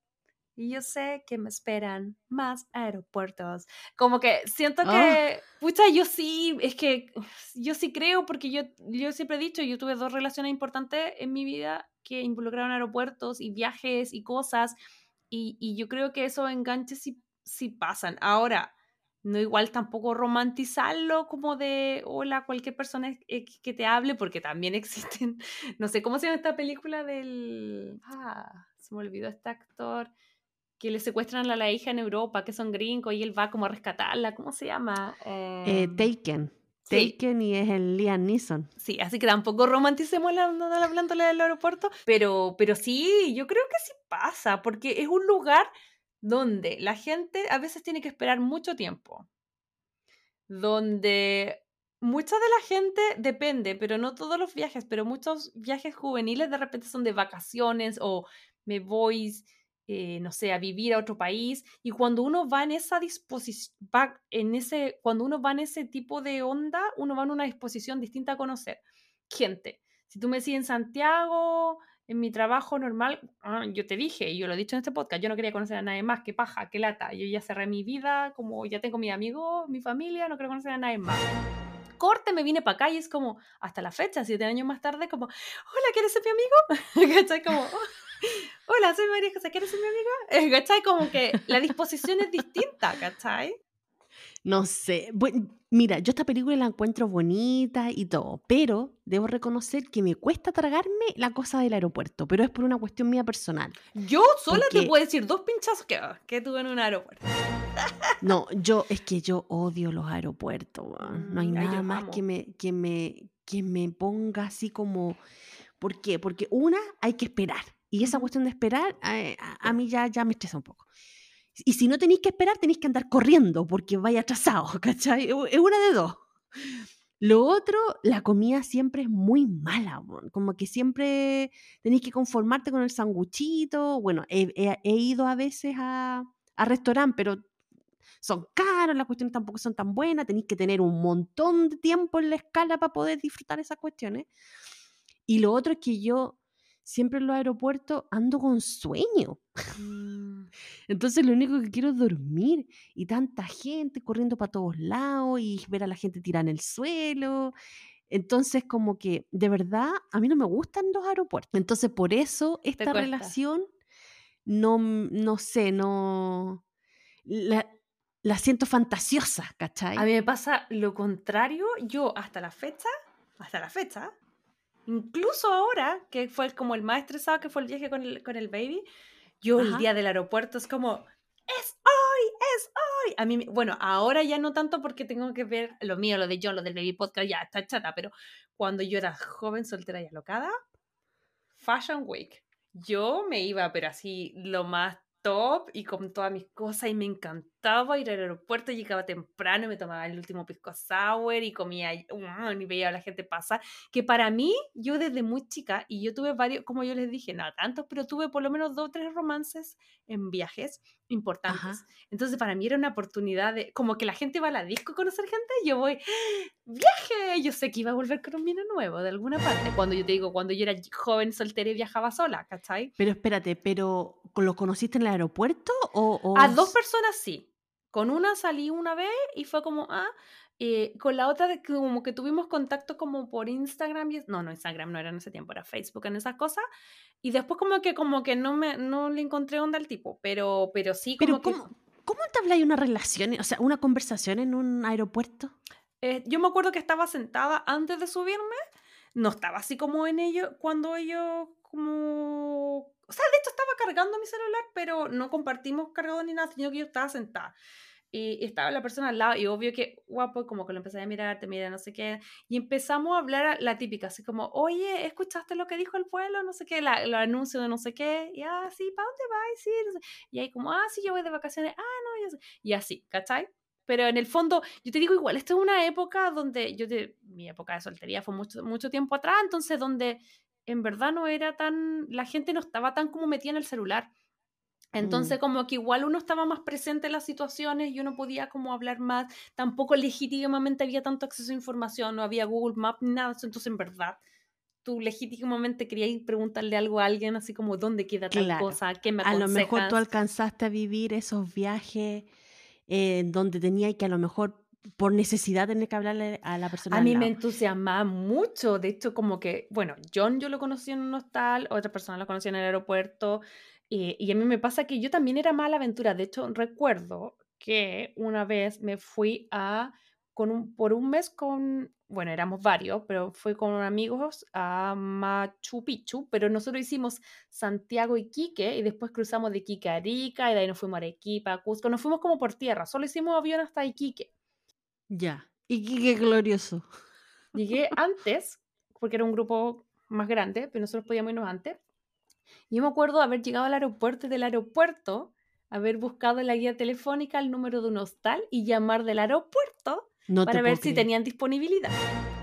y yo sé que me esperan más aeropuertos. Como que siento ah. que, pucha, yo sí, es que yo sí creo porque yo, yo siempre he dicho, yo tuve dos relaciones importantes en mi vida que involucraron aeropuertos y viajes y cosas y, y yo creo que esos enganches sí, sí pasan. Ahora, no igual tampoco romantizarlo como de hola cualquier persona que te hable porque también existen no sé cómo se llama esta película del ah se me olvidó este actor que le secuestran a la hija en Europa que son gringos y él va como a rescatarla cómo se llama eh, em, Taken. Taken y es el Liam Neeson. Sí, así que tampoco romanticemos la, la planta del aeropuerto, pero, pero sí, yo creo que sí pasa, porque es un lugar donde la gente a veces tiene que esperar mucho tiempo, donde mucha de la gente depende, pero no todos los viajes, pero muchos viajes juveniles de repente son de vacaciones o me voy, eh, no sé, a vivir a otro país. Y cuando uno va en esa disposición, en ese, cuando uno va en ese tipo de onda, uno va en una disposición distinta a conocer gente. Si tú me sigues en Santiago, en mi trabajo normal, ah, yo te dije, y yo lo he dicho en este podcast, yo no quería conocer a nadie más, que paja, que lata. Yo ya cerré mi vida, como ya tengo mi amigo, mi familia, no quiero conocer a nadie más. Corte, me vine para acá y es como, hasta la fecha, siete años más tarde, como, hola, ¿quieres ser mi amigo? ¿Cachai? Como, hola, soy María José, ¿quieres ser mi amiga? ¿Cachai? Como que la disposición es distinta, ¿cachai? No sé. mira, yo esta película la encuentro bonita y todo, pero debo reconocer que me cuesta tragarme la cosa del aeropuerto, pero es por una cuestión mía personal. Yo sola te puedo decir dos pinchazos que, que tuve en un aeropuerto. No, yo, es que yo odio los aeropuertos, No hay mm, nada más que me, que me, que me ponga así como... ¿Por qué? Porque una, hay que esperar. Y esa cuestión de esperar, eh, a, mí ya, ya me estresa un poco. Y si no tenéis que esperar, tenéis que andar corriendo porque vaya atrasado, ¿cachai? Es una de dos. Lo otro, la comida siempre es muy mala, como que siempre tenéis que conformarte con el sanguchito. Bueno, he, ido a veces a, a restaurante, pero son caros, las cuestiones tampoco son tan buenas, tenéis que tener un montón de tiempo en la escala para poder disfrutar esas cuestiones. Y lo otro es que yo siempre en los aeropuertos ando con sueño. Mm. Entonces lo único que quiero es dormir y tanta gente corriendo para todos lados y ver a la gente tirar en el suelo. Entonces como que de verdad a mí no me gustan los aeropuertos. Entonces por eso esta relación no, no sé, no... La, la siento fantasiosa, ¿cachai? A mí me pasa lo contrario. Yo hasta la fecha, hasta la fecha, Incluso ahora, que fue como el más estresado que fue el viaje con el, con el baby, yo el día del aeropuerto es como, es hoy, es hoy. A mí, bueno, ahora ya no tanto porque tengo que ver lo mío, lo de yo, lo del baby podcast, ya está chata, pero cuando yo era joven, soltera y alocada, Fashion Week, yo me iba, pero así lo más top y con todas mis cosas y me encantaba ir al aeropuerto, llegaba temprano y me tomaba el último pisco sour y comía y veía a la gente pasar, que para mí, yo desde muy chica, y yo tuve varios, como yo les dije, no tantos, pero tuve por lo menos dos o tres romances en viajes importantes. Entonces para mí era una oportunidad de, como que la gente va a la disco a conocer gente, yo voy, viaje, yo sé que iba a volver con un vino nuevo de alguna parte, cuando yo te digo, cuando yo era joven, soltera y viajaba sola, ¿cachai? Pero espérate, pero ¿lo conociste en el aeropuerto o, A dos personas sí. Con una salí una vez y fue como, ah, eh, con la otra como que tuvimos contacto como por Instagram y no, no Instagram no era en ese tiempo, era Facebook en esas cosas y después como que como que no me no le encontré onda al tipo, pero pero sí como pero ¿cómo, ¿cómo entabláis una relación, o sea, una conversación en un aeropuerto? Eh, yo me acuerdo que estaba sentada antes de subirme, no estaba así como en ello cuando ellos como o sea, de hecho estaba cargando mi celular, pero no compartimos cargador ni nada, sino que yo estaba sentada y estaba la persona al lado y obvio que guapo, como que lo empecé a mirar, te mira, no sé qué, y empezamos a hablar la típica, así como, oye, ¿escuchaste lo que dijo el pueblo? No sé qué, la, el anuncio de no sé qué, y ah, ¿para dónde vas? Sí, y ahí como, ah, sí, yo voy de vacaciones, ah, no, y así, ¿cachai? Pero en el fondo, yo te digo igual, esta es una época donde, yo te, mi época de soltería fue mucho, mucho tiempo atrás, entonces donde en verdad no era tan, la gente no estaba tan como metida en el celular. Entonces, mm. como que igual uno estaba más presente en las situaciones y uno podía como hablar más. Tampoco legítimamente había tanto acceso a información, no había Google Maps nada. Entonces, en verdad, tú legítimamente querías preguntarle algo a alguien, así como, ¿dónde queda tal cosa? ¿Qué me aconsejas? A lo mejor tú alcanzaste a vivir esos viajes eh, donde tenía que a lo mejor por necesidad tener que hablarle a la persona. A mí me entusiasmaba mucho. De hecho, como que, bueno, John yo lo conocí en un hostal, otra persona lo conocí en el aeropuerto. Eh, y a mí me pasa que yo también era mala aventura. De hecho, recuerdo que una vez me fui a, con un, por un mes con, bueno, éramos varios, pero fui con amigos a Machu Picchu, pero nosotros hicimos Santiago y Quique y después cruzamos de Iquique a Arica y de ahí nos fuimos a Arequipa, a Cusco, nos fuimos como por tierra, solo hicimos avión hasta Iquique. Ya, Iquique glorioso. Llegué antes, porque era un grupo más grande, pero nosotros podíamos irnos antes. Y yo me acuerdo haber llegado al aeropuerto del aeropuerto haber buscado en la guía telefónica el número de un hostal y llamar del aeropuerto para ver si tenían disponibilidad.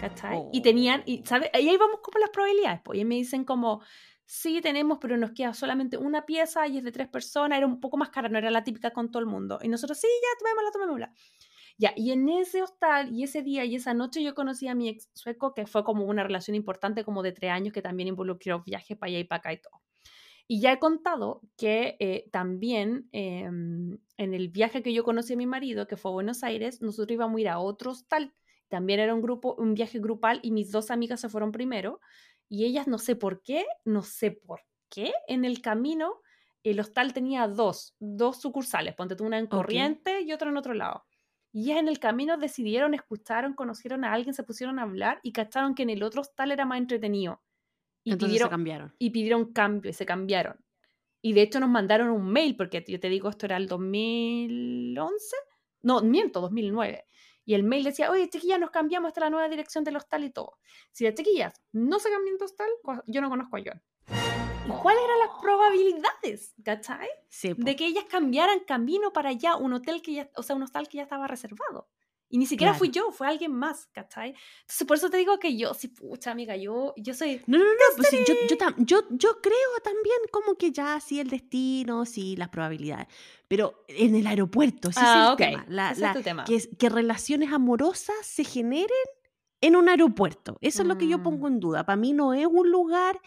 ¿Cachai? Y tenían, y, ¿sabes? Y ahí vamos como las probabilidades. Pues, y me dicen como, sí tenemos, pero nos queda solamente una pieza y es de tres personas. Era un poco más cara, no era la típica con todo el mundo. Y nosotros, sí, ya, tomémosla, tomémosla. Ya, y en ese hostal y ese día y esa noche yo conocí a mi ex sueco, que fue como una relación importante, como de tres años, que también involucró viajes para allá y para acá y todo. Y ya he contado que eh, también em, en el viaje que yo conocí a mi marido, que fue a Buenos Aires, nosotros íbamos a ir a otro hostal. También era un grupo, un viaje grupal y mis dos amigas se fueron primero. Y ellas no sé por qué, no sé por qué, en el camino el hostal tenía dos, dos sucursales, ponte tú una en Corriente y otra en otro lado. Y ellas en el camino decidieron, escucharon, conocieron a alguien, se pusieron a hablar y cacharon que en el otro hostal era más entretenido. Y pidieron, cambiaron. Y pidieron cambio y se cambiaron. Y de hecho nos mandaron un mail, porque yo te digo, esto era el 2011, no, miento, 2009. y el mail decía, oye, chiquillas, nos cambiamos hasta la nueva dirección del hostal y todo. Si las chiquillas no se cambian de hostal, yo no conozco a John. ¿Cuáles eran las probabilidades, cachai? de que ellas cambiaran camino para allá, un hotel que ya, o sea, un hostal que ya estaba reservado. Y ni siquiera fui yo, fue alguien más, ¿cachai? Entonces, por eso te digo que yo, sí, pucha, amiga, yo, yo soy... No, no, no, pues yo, yo, yo, yo, creo también como que ya sí el destino, sí las probabilidades. Pero en el aeropuerto, sí ah, es el tema. es tu tema. Que, que relaciones amorosas se generen en un aeropuerto. Eso es lo que yo pongo mm. en duda. Para mí no es un lugar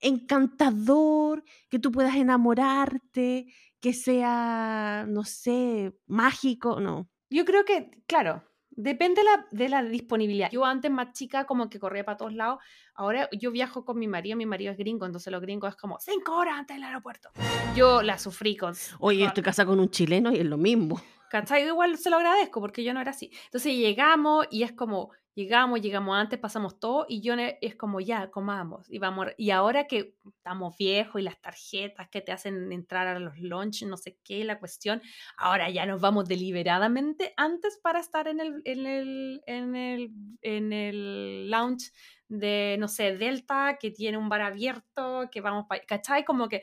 encantador, que tú puedas enamorarte, que sea, no sé, mágico, no. Yo creo que, claro, depende la, de la disponibilidad. Yo antes más chica como que corría para todos lados, ahora yo viajo con mi marido, mi marido es gringo, entonces los gringos es como cinco horas antes del aeropuerto. Yo la sufrí con... Oye, estoy casada con un chileno y es lo mismo. ¿Cachai? Igual se lo agradezco porque yo no era así. Entonces llegamos y es como, llegamos, llegamos antes, pasamos todo y yo es como ya, comamos y vamos. Y ahora que estamos viejos y las tarjetas que te hacen entrar a los lunch, no sé qué, la cuestión, ahora ya nos vamos deliberadamente antes para estar en el, en el, en el, en el lounge de, no sé, Delta, que tiene un bar abierto, que vamos para, ¿cachai? Como que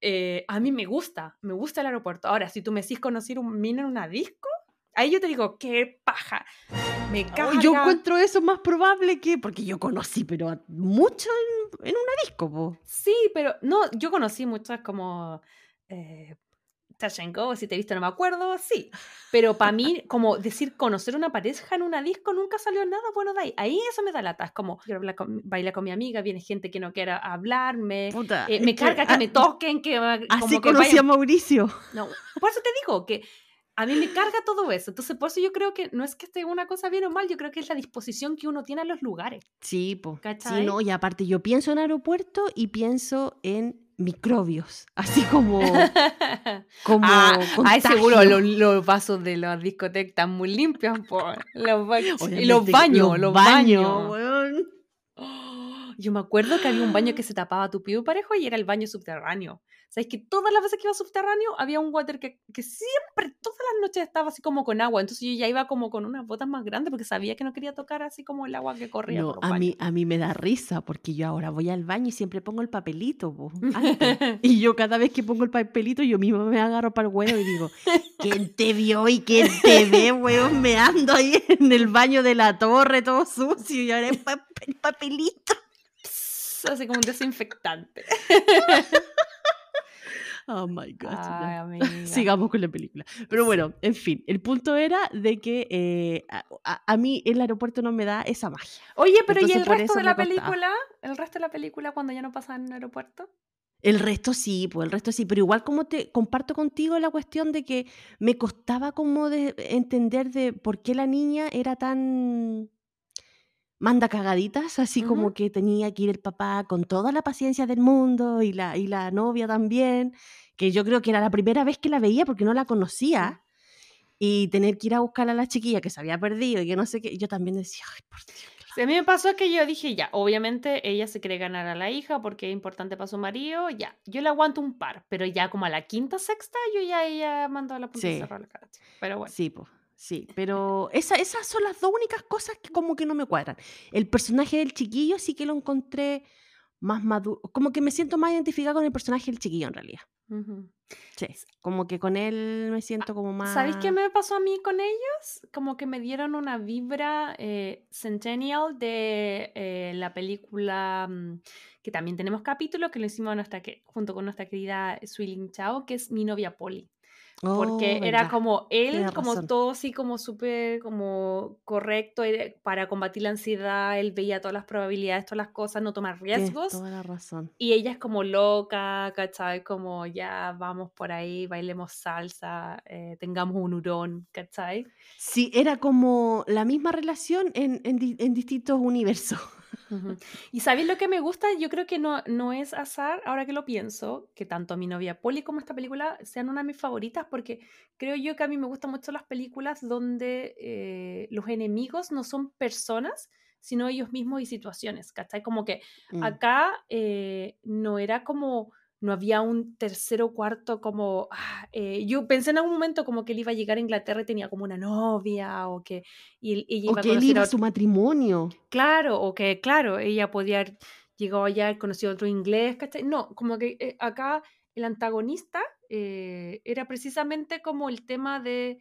eh, a mí me gusta, me gusta el aeropuerto. Ahora, si tú me decís conocer un mina en una disco, ahí yo te digo, qué paja. Me yo encuentro eso más probable que, porque yo conocí, pero mucho en, en una disco. Sí, pero no, yo conocí muchas como eh, Touch si te he visto no me acuerdo, sí. Pero para mí, como decir conocer una pareja en una disco nunca salió nada bueno de ahí. Ahí eso me da lata. Es como, quiero bailar con mi amiga, viene gente que no quiera hablarme, eh, me carga que, me toquen, que... Así conocí a Mauricio. No, por eso te digo que a mí me carga todo eso. Entonces, por eso yo creo que no es que esté una cosa bien o mal, yo creo que es la disposición que uno tiene a los lugares. Sí, pues. Sí, no, y aparte yo pienso en aeropuerto y pienso en microbios, así como... como ah, ay, seguro los, vasos de las discotecas están muy limpios, Los, y los baños, los baños. Yo me acuerdo que había un baño que se tapaba tu pie parejo y era el baño subterráneo. ¿Sabes que todas las veces que iba subterráneo había un water que, que, siempre, todas las noches estaba así como con agua? Entonces yo ya iba como con unas botas más grandes porque sabía que no quería tocar así como el agua que corría. No, a, mí, a mí me da risa porque yo ahora voy al baño y siempre pongo el papelito. y yo cada vez que pongo el papelito yo mismo me agarro para el huevo y digo, ¿quién te vio y quién te ve, weón? Me ando ahí en el baño de la torre todo sucio y ahora el papelito. Así como un desinfectante. Oh my God. Sigamos con la película. Pero bueno, en fin, el punto era de que eh, a, mí el aeropuerto no me da esa magia. Oye, pero ¿y el resto de la película? ¿El resto de la película cuando ya no pasa en el aeropuerto? El resto sí, pues el resto sí, pero igual como te comparto contigo la cuestión de que me costaba como de entender de por qué la niña era tan manda cagaditas, así como que tenía que ir el papá con toda la paciencia del mundo y la, y la novia también, que yo creo que era la primera vez que la veía porque no la conocía. Y tener que ir a buscar a la chiquilla que se había perdido y que no sé qué, yo también decía, ay, por Dios. a mí me pasó que yo dije, ya, obviamente ella se quiere ganar a la hija porque es importante para su marido, ya, yo le aguanto un par, pero ya como a la quinta, sexta, yo ya ella mandó a la punta sí. la cara. Pero bueno. Sí, pues. Sí, pero esa, esas son las dos únicas cosas que como que no me cuadran. El personaje del chiquillo sí que lo encontré más maduro, como que me siento más identificada con el personaje del chiquillo en realidad. Sí, como que con él me siento como más... ¿Sabéis qué me pasó a mí con ellos? Como que me dieron una vibra eh, centennial de eh, la película, mm, que también tenemos capítulo, que lo hicimos nuestra, que, junto con nuestra querida Suilin Chao, que es Mi novia Polly porque oh, era como él, como todo así como súper como correcto eh, para combatir la ansiedad, él veía todas las probabilidades, todas las cosas, no tomar riesgos. toda la razón. Y ella es como loca, ¿cachai? Como ya vamos por ahí, bailemos salsa, eh, tengamos un hurón, ¿cachai? Sí, era como la misma relación en, en distintos universos. Y ¿sabéis lo que me gusta? Yo creo que no, no es azar, ahora que lo pienso, que tanto mi novia Polly como esta película sean una de mis favoritas, porque creo yo que a mí me gustan mucho las películas donde eh, los enemigos no son personas, sino ellos mismos y situaciones, ¿cachai? Como que mm. acá eh, no era como no había un tercero cuarto como... Ah, eh, yo pensé en algún momento como que él iba a llegar a Inglaterra y tenía como una novia o que... Y, iba que él iba a su matrimonio. Claro, o que, claro, ella podía haber llegado allá y conocido otro inglés, ¿cachai? No, como que eh, acá el antagonista eh, era precisamente como el tema de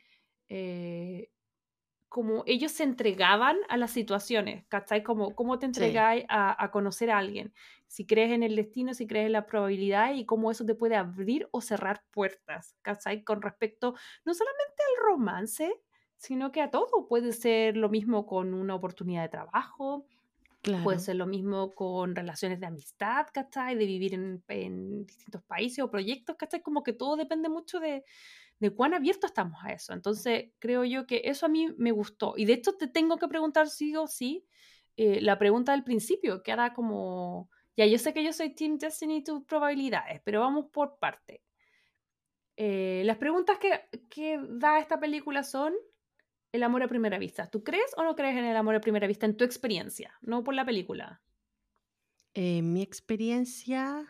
como ellos se entregaban a las situaciones, ¿cachai? Como cómo te entregáis a, conocer a alguien, si crees en el destino, si crees en la probabilidad y cómo eso te puede abrir o cerrar puertas, ¿cachai? Con respecto no solamente al romance, sino que a todo. Puede ser lo mismo con una oportunidad de trabajo, puede ser lo mismo con relaciones de amistad, ¿cachai? De vivir en, en distintos países o proyectos, ¿cachai? Como que todo depende mucho de de cuán abierto estamos a eso. Entonces, creo yo que eso a mí me gustó. Y de hecho, te tengo que preguntar sí o sí eh, la pregunta del principio, que era como, ya yo sé que yo soy Team Destiny tus probabilidades, pero vamos por parte. Eh, las preguntas que, que da esta película son el amor a primera vista. ¿Tú crees o no crees en el amor a primera vista en tu experiencia, no por la película? En mi experiencia,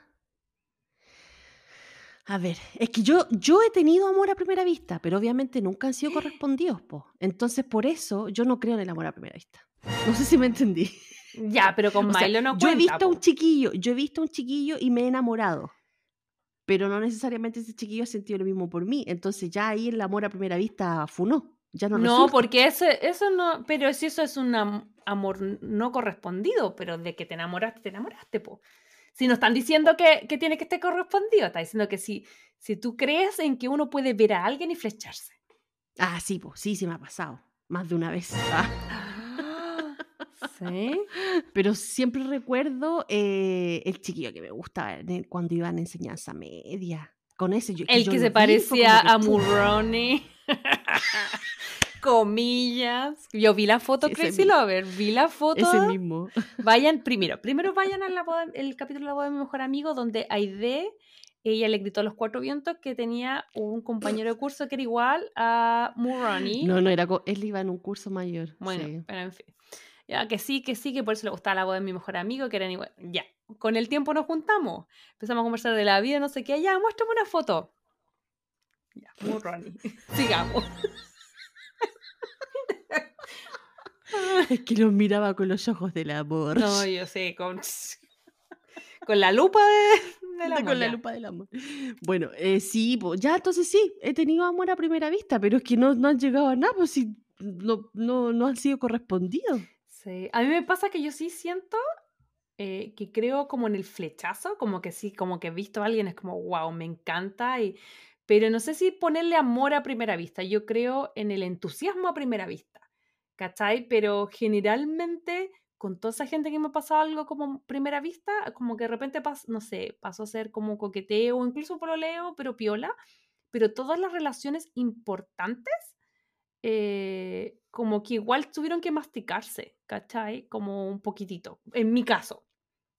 a ver, es que yo, yo he tenido amor a primera vista, pero obviamente nunca han sido correspondidos, po. Entonces, por eso yo no creo en el amor a primera vista. No sé si me entendí. Ya, pero con Milo no Yo he visto a un chiquillo, yo he visto a un chiquillo y me he enamorado. Pero no necesariamente ese chiquillo ha sentido lo mismo por mí. Entonces ya ahí el amor a primera vista funó. Ya no, no porque ese, eso no, pero si eso es un amor no correspondido, pero de que te enamoraste, te enamoraste, po. Si no están diciendo que, que tiene que estar correspondido, está diciendo que si, si tú crees en que uno puede ver a alguien y flecharse. Ah, sí, pues sí, sí me ha pasado. Más de una vez. Ah. ¿Sí? Pero siempre recuerdo eh, el chiquillo que me gustaba cuando iba en enseñanza media. Con ese yo, El que, se parecía a Murroni. comillas. Yo vi la foto, Crazy Lover, vi la foto. Ese mismo. Vayan, primero, primero vayan al el capítulo de la boda de mi mejor amigo, donde Aide, ella le gritó a los cuatro vientos que tenía un compañero de curso que era igual a Murani. No, no, era, él iba en un curso mayor. Bueno, pero en fin. Ya, que sí, que sí, que por eso le gustaba la boda de mi mejor amigo, que eran igual. Ya, con el tiempo nos juntamos. Empezamos a conversar de la vida, no sé qué. Ya, muéstrame una foto. Ya, Murani. Sigamos. Es que los miraba con los ojos del amor. No, yo sé, con, con la lupa de, del amor. Con la lupa del amor. Bueno, eh, sí, pues, ya entonces sí, he tenido amor a primera vista, pero es que no, no han llegado a nada, pues si no, no, no han sido correspondidos. Sí, a mí me pasa que yo sí siento eh, que creo como en el flechazo, como que sí, como que he visto a alguien, es como, wow, me encanta, y, pero no sé si ponerle amor a primera vista, yo creo en el entusiasmo a primera vista. ¿Cachai? Pero generalmente con toda esa gente que me ha pasado algo como primera vista, como que de repente, no sé, pasó a ser como coqueteo incluso leo pero piola, pero todas las relaciones importantes, eh, como que igual tuvieron que masticarse, ¿cachai? Como un poquitito, en mi caso,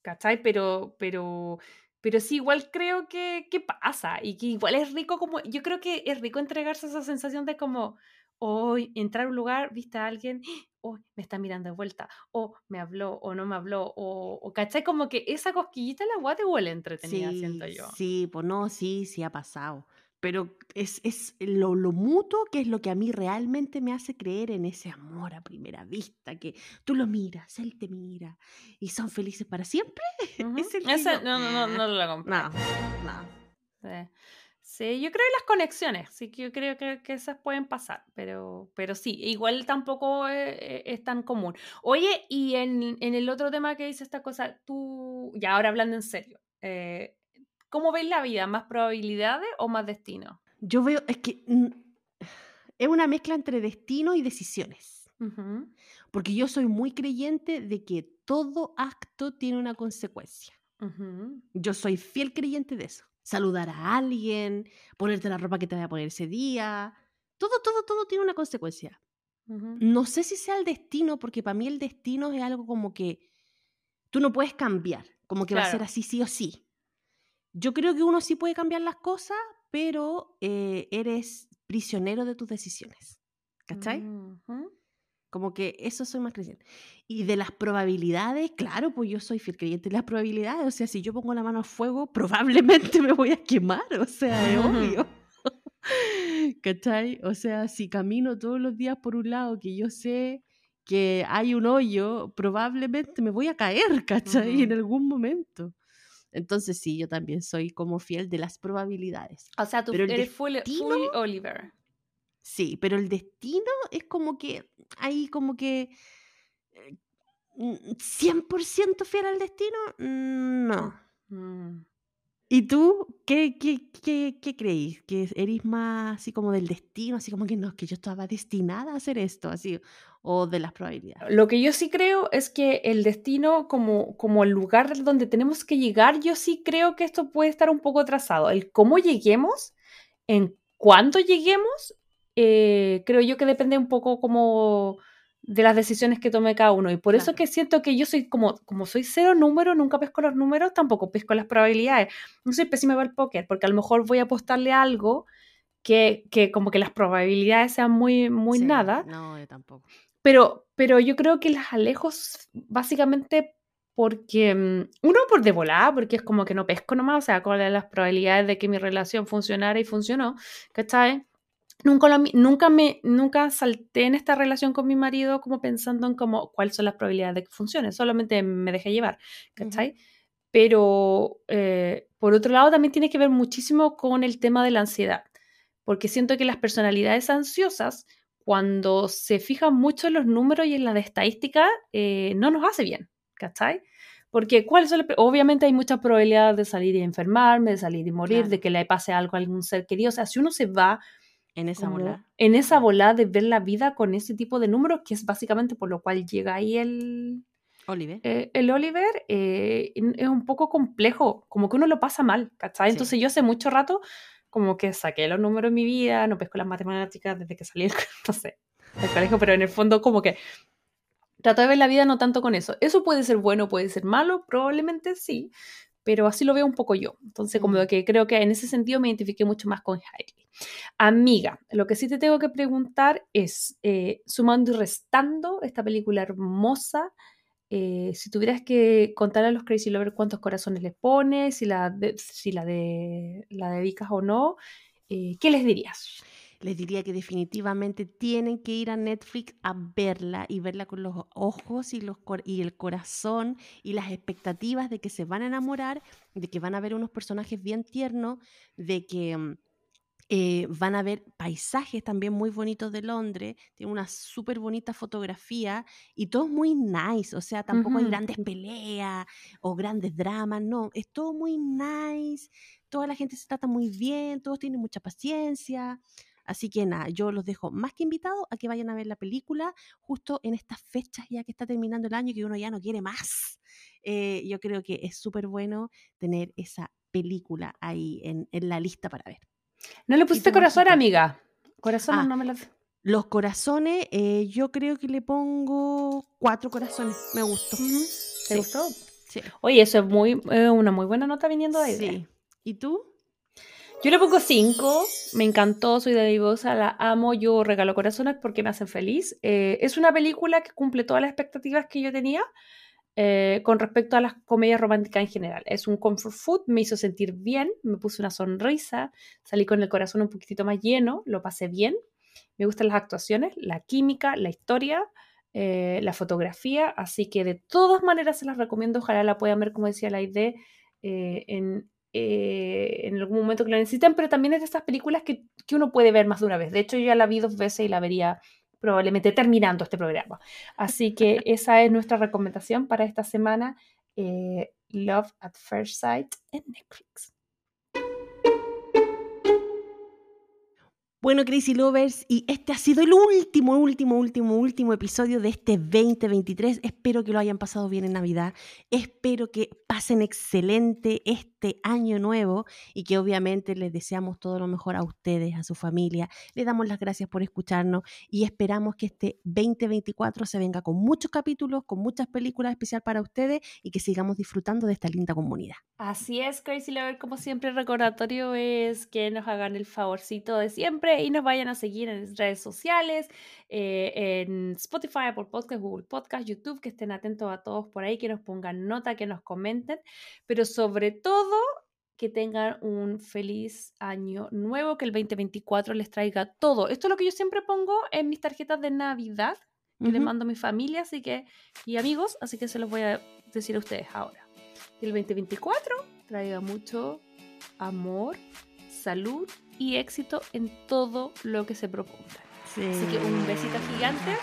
¿cachai? Pero, pero, pero sí, igual creo que, que pasa y que igual es rico como, yo creo que es rico entregarse esa sensación de como, hoy entrar a un lugar, viste a alguien, oh, me está mirando de vuelta, o me habló, o no me habló, o, o ¿cachai? Como que esa cosquillita la agua te huele entretenida, siento yo. Sí, pues no, sí, sí ha pasado. Pero es, es lo, lo, mutuo que es lo que a mí realmente me hace creer en ese amor a primera vista, que tú lo miras, él te mira y son felices para siempre. no, no, no, no lo compré. No, no. Sí, yo creo en las conexiones, sí que yo creo que, que, esas pueden pasar, pero, pero sí, igual tampoco es, es tan común. Oye, y en, en, el otro tema que dice esta cosa, tú, ya ahora hablando en serio, eh, ¿cómo ves la vida? ¿Más probabilidades o más destino? Yo veo, es que mm, es una mezcla entre destino y decisiones. Porque yo soy muy creyente de que todo acto tiene una consecuencia. Yo soy fiel creyente de eso saludar a alguien, ponerte la ropa que te voy a poner ese día. Todo, todo, todo tiene una consecuencia. No sé si sea el destino, porque para mí el destino es algo como que tú no puedes cambiar, como que va a ser así sí o sí. Yo creo que uno sí puede cambiar las cosas, pero eh, eres prisionero de tus decisiones. ¿Cachai? Como que eso soy más creyente. Y de las probabilidades, claro, pues yo soy fiel creyente de las probabilidades. O sea, si yo pongo la mano a fuego, probablemente me voy a quemar. O sea, es obvio. ¿Cachai? O sea, si camino todos los días por un lado que yo sé que hay un hoyo, probablemente me voy a caer, ¿cachai? En algún momento. Entonces sí, yo también soy como fiel de las probabilidades. O sea, tú eres full, Oliver. Sí, pero el destino es como que hay como que 100% eh, fiel al destino, no. Mm. ¿Y tú qué, qué, qué, qué creís? ¿Que eres más así como del destino? Así como que no, que yo estaba destinada a hacer esto, así, o de las probabilidades. Lo que yo sí creo es que el destino como, como el lugar donde tenemos que llegar, yo sí creo que esto puede estar un poco atrasado. El cómo lleguemos, en cuánto lleguemos, eh, creo yo que depende un poco como de las decisiones que tome cada uno. Y por eso que siento que yo soy como, como soy cero número, nunca pesco los números, tampoco pesco las probabilidades. No soy pésima para el póker, porque a lo mejor voy a apostarle algo que, que como que las probabilidades sean muy, muy nada. No, yo tampoco. Pero, pero yo creo que las alejo básicamente porque, mm, uno, por de volada, porque es como que no pesco nomás, o sea, cuáles las probabilidades de que mi relación funcionara y funcionó, ¿cachai? Nunca, nunca, me, nunca salté en esta relación con mi marido como pensando en cómo, cuáles son las probabilidades de que funcione, solamente me dejé llevar, ¿cachai? Pero eh, por otro lado también tiene que ver muchísimo con el tema de la ansiedad, porque siento que las personalidades ansiosas, cuando se fijan mucho en los números y en la estadística, eh, no nos hace bien, ¿cachai? Porque ¿cuáles son obviamente hay muchas probabilidades de salir y enfermarme, de salir y morir, de que le pase algo a algún ser querido. O sea, si uno se va en esa bola. En esa bola de ver la vida con ese tipo de números, que es básicamente por lo cual llega ahí el... Oliver. Eh, el Oliver eh, es un poco complejo, como que uno lo pasa mal, ¿cachai? Entonces yo hace mucho rato como que saqué los números en mi vida, no pesco las matemáticas desde que salí, no sé, del colegio, pero en el fondo como que trato de ver la vida no tanto con eso. Eso puede ser bueno, puede ser malo, probablemente sí, pero así lo veo un poco yo. Entonces, como mm. que creo que en ese sentido me identifiqué mucho más con Hailey. Amiga, lo que sí te tengo que preguntar es, eh, sumando y restando esta película hermosa, eh, si tuvieras que contar a los Crazy Lovers cuántos corazones les pones, si la, si la, de, la dedicas o no, eh, ¿qué les dirías? Les diría que definitivamente tienen que ir a Netflix a verla y verla con los ojos y, los, y el corazón y las expectativas de que se van a enamorar, de que van a ver unos personajes bien tiernos, de que... Mm, eh, van a ver paisajes también muy bonitos de Londres, tiene una súper bonita fotografía y todo es muy nice, o sea, tampoco hay grandes peleas o grandes dramas, no, es todo muy nice, toda la gente se trata muy bien, todos tienen mucha paciencia, Así que nada, yo los dejo más que invitados a que vayan a ver la película justo en estas fechas ya que está terminando el año y que uno ya no quiere más. Eh, yo creo que es súper bueno tener esa película ahí en, la lista para ver. ¿No le pusiste corazón, amiga? Corazón ah, no me lo... Los corazones, eh, yo creo que le pongo cuatro corazones. Me gustó. ¿Te gustó? Sí. Oye, eso es muy, una muy buena nota viniendo de ahí. Sí. ¿Y tú? Yo le pongo 5, me encantó, soy de divosa, la amo, yo regalo corazones porque me hacen feliz. Eh, es una película que cumple todas las expectativas que yo tenía eh, con respecto a las comedias románticas en general. Es un comfort food, me hizo sentir bien, me puse una sonrisa, salí con el corazón un poquitito más lleno, lo pasé bien. Me gustan las actuaciones, la química, la historia, eh, la fotografía, así que de todas maneras se las recomiendo, ojalá la puedan ver, como decía la idea, en, eh, en algún momento que la necesiten, pero también es de estas películas que, que, uno puede ver más de una vez. De hecho, yo ya la vi dos veces y la vería probablemente terminando este programa. Así que esa es nuestra recomendación para esta semana, eh, Love at First Sight en Netflix. Bueno, Crazy Lovers, y este ha sido el último, último, último, último episodio de este 2023. Espero que lo hayan pasado bien en Navidad. Espero que pasen excelente este año nuevo y que obviamente les deseamos todo lo mejor a ustedes, a su familia. Les damos las gracias por escucharnos y esperamos que este 2024 se venga con muchos capítulos, con muchas películas especiales para ustedes y que sigamos disfrutando de esta linda comunidad. Así es, Crazy Lover, como siempre, el recordatorio es que nos hagan el favorcito de siempre nombre y nos vayan a seguir en redes sociales, eh, en Spotify, por Podcast, Google Podcast, YouTube, que estén atentos a todos por ahí, que nos pongan nota, que nos comenten, pero sobre todo que tengan un feliz año nuevo, que el 2024 les traiga todo. Esto es lo que yo siempre pongo en mis tarjetas de Navidad, que les mando a mi familia, así que, y amigos, así que se los voy a decir a ustedes ahora. Que el 2024 traiga mucho amor, salud y éxito en todo lo que se proponga. Así que un besito gigante.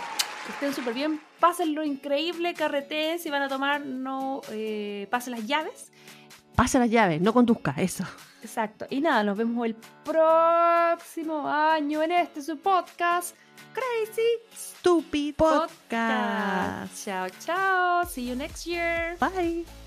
estén súper bien. Pásenlo increíble, carreteen. Si van a tomar, no eh, pasen las llaves. Pase las llaves, no conduzca, eso. Exacto. Y nada, nos vemos el próximo año en este su podcast. Crazy Stupid podcast. Chao, chao. See you next year. Bye.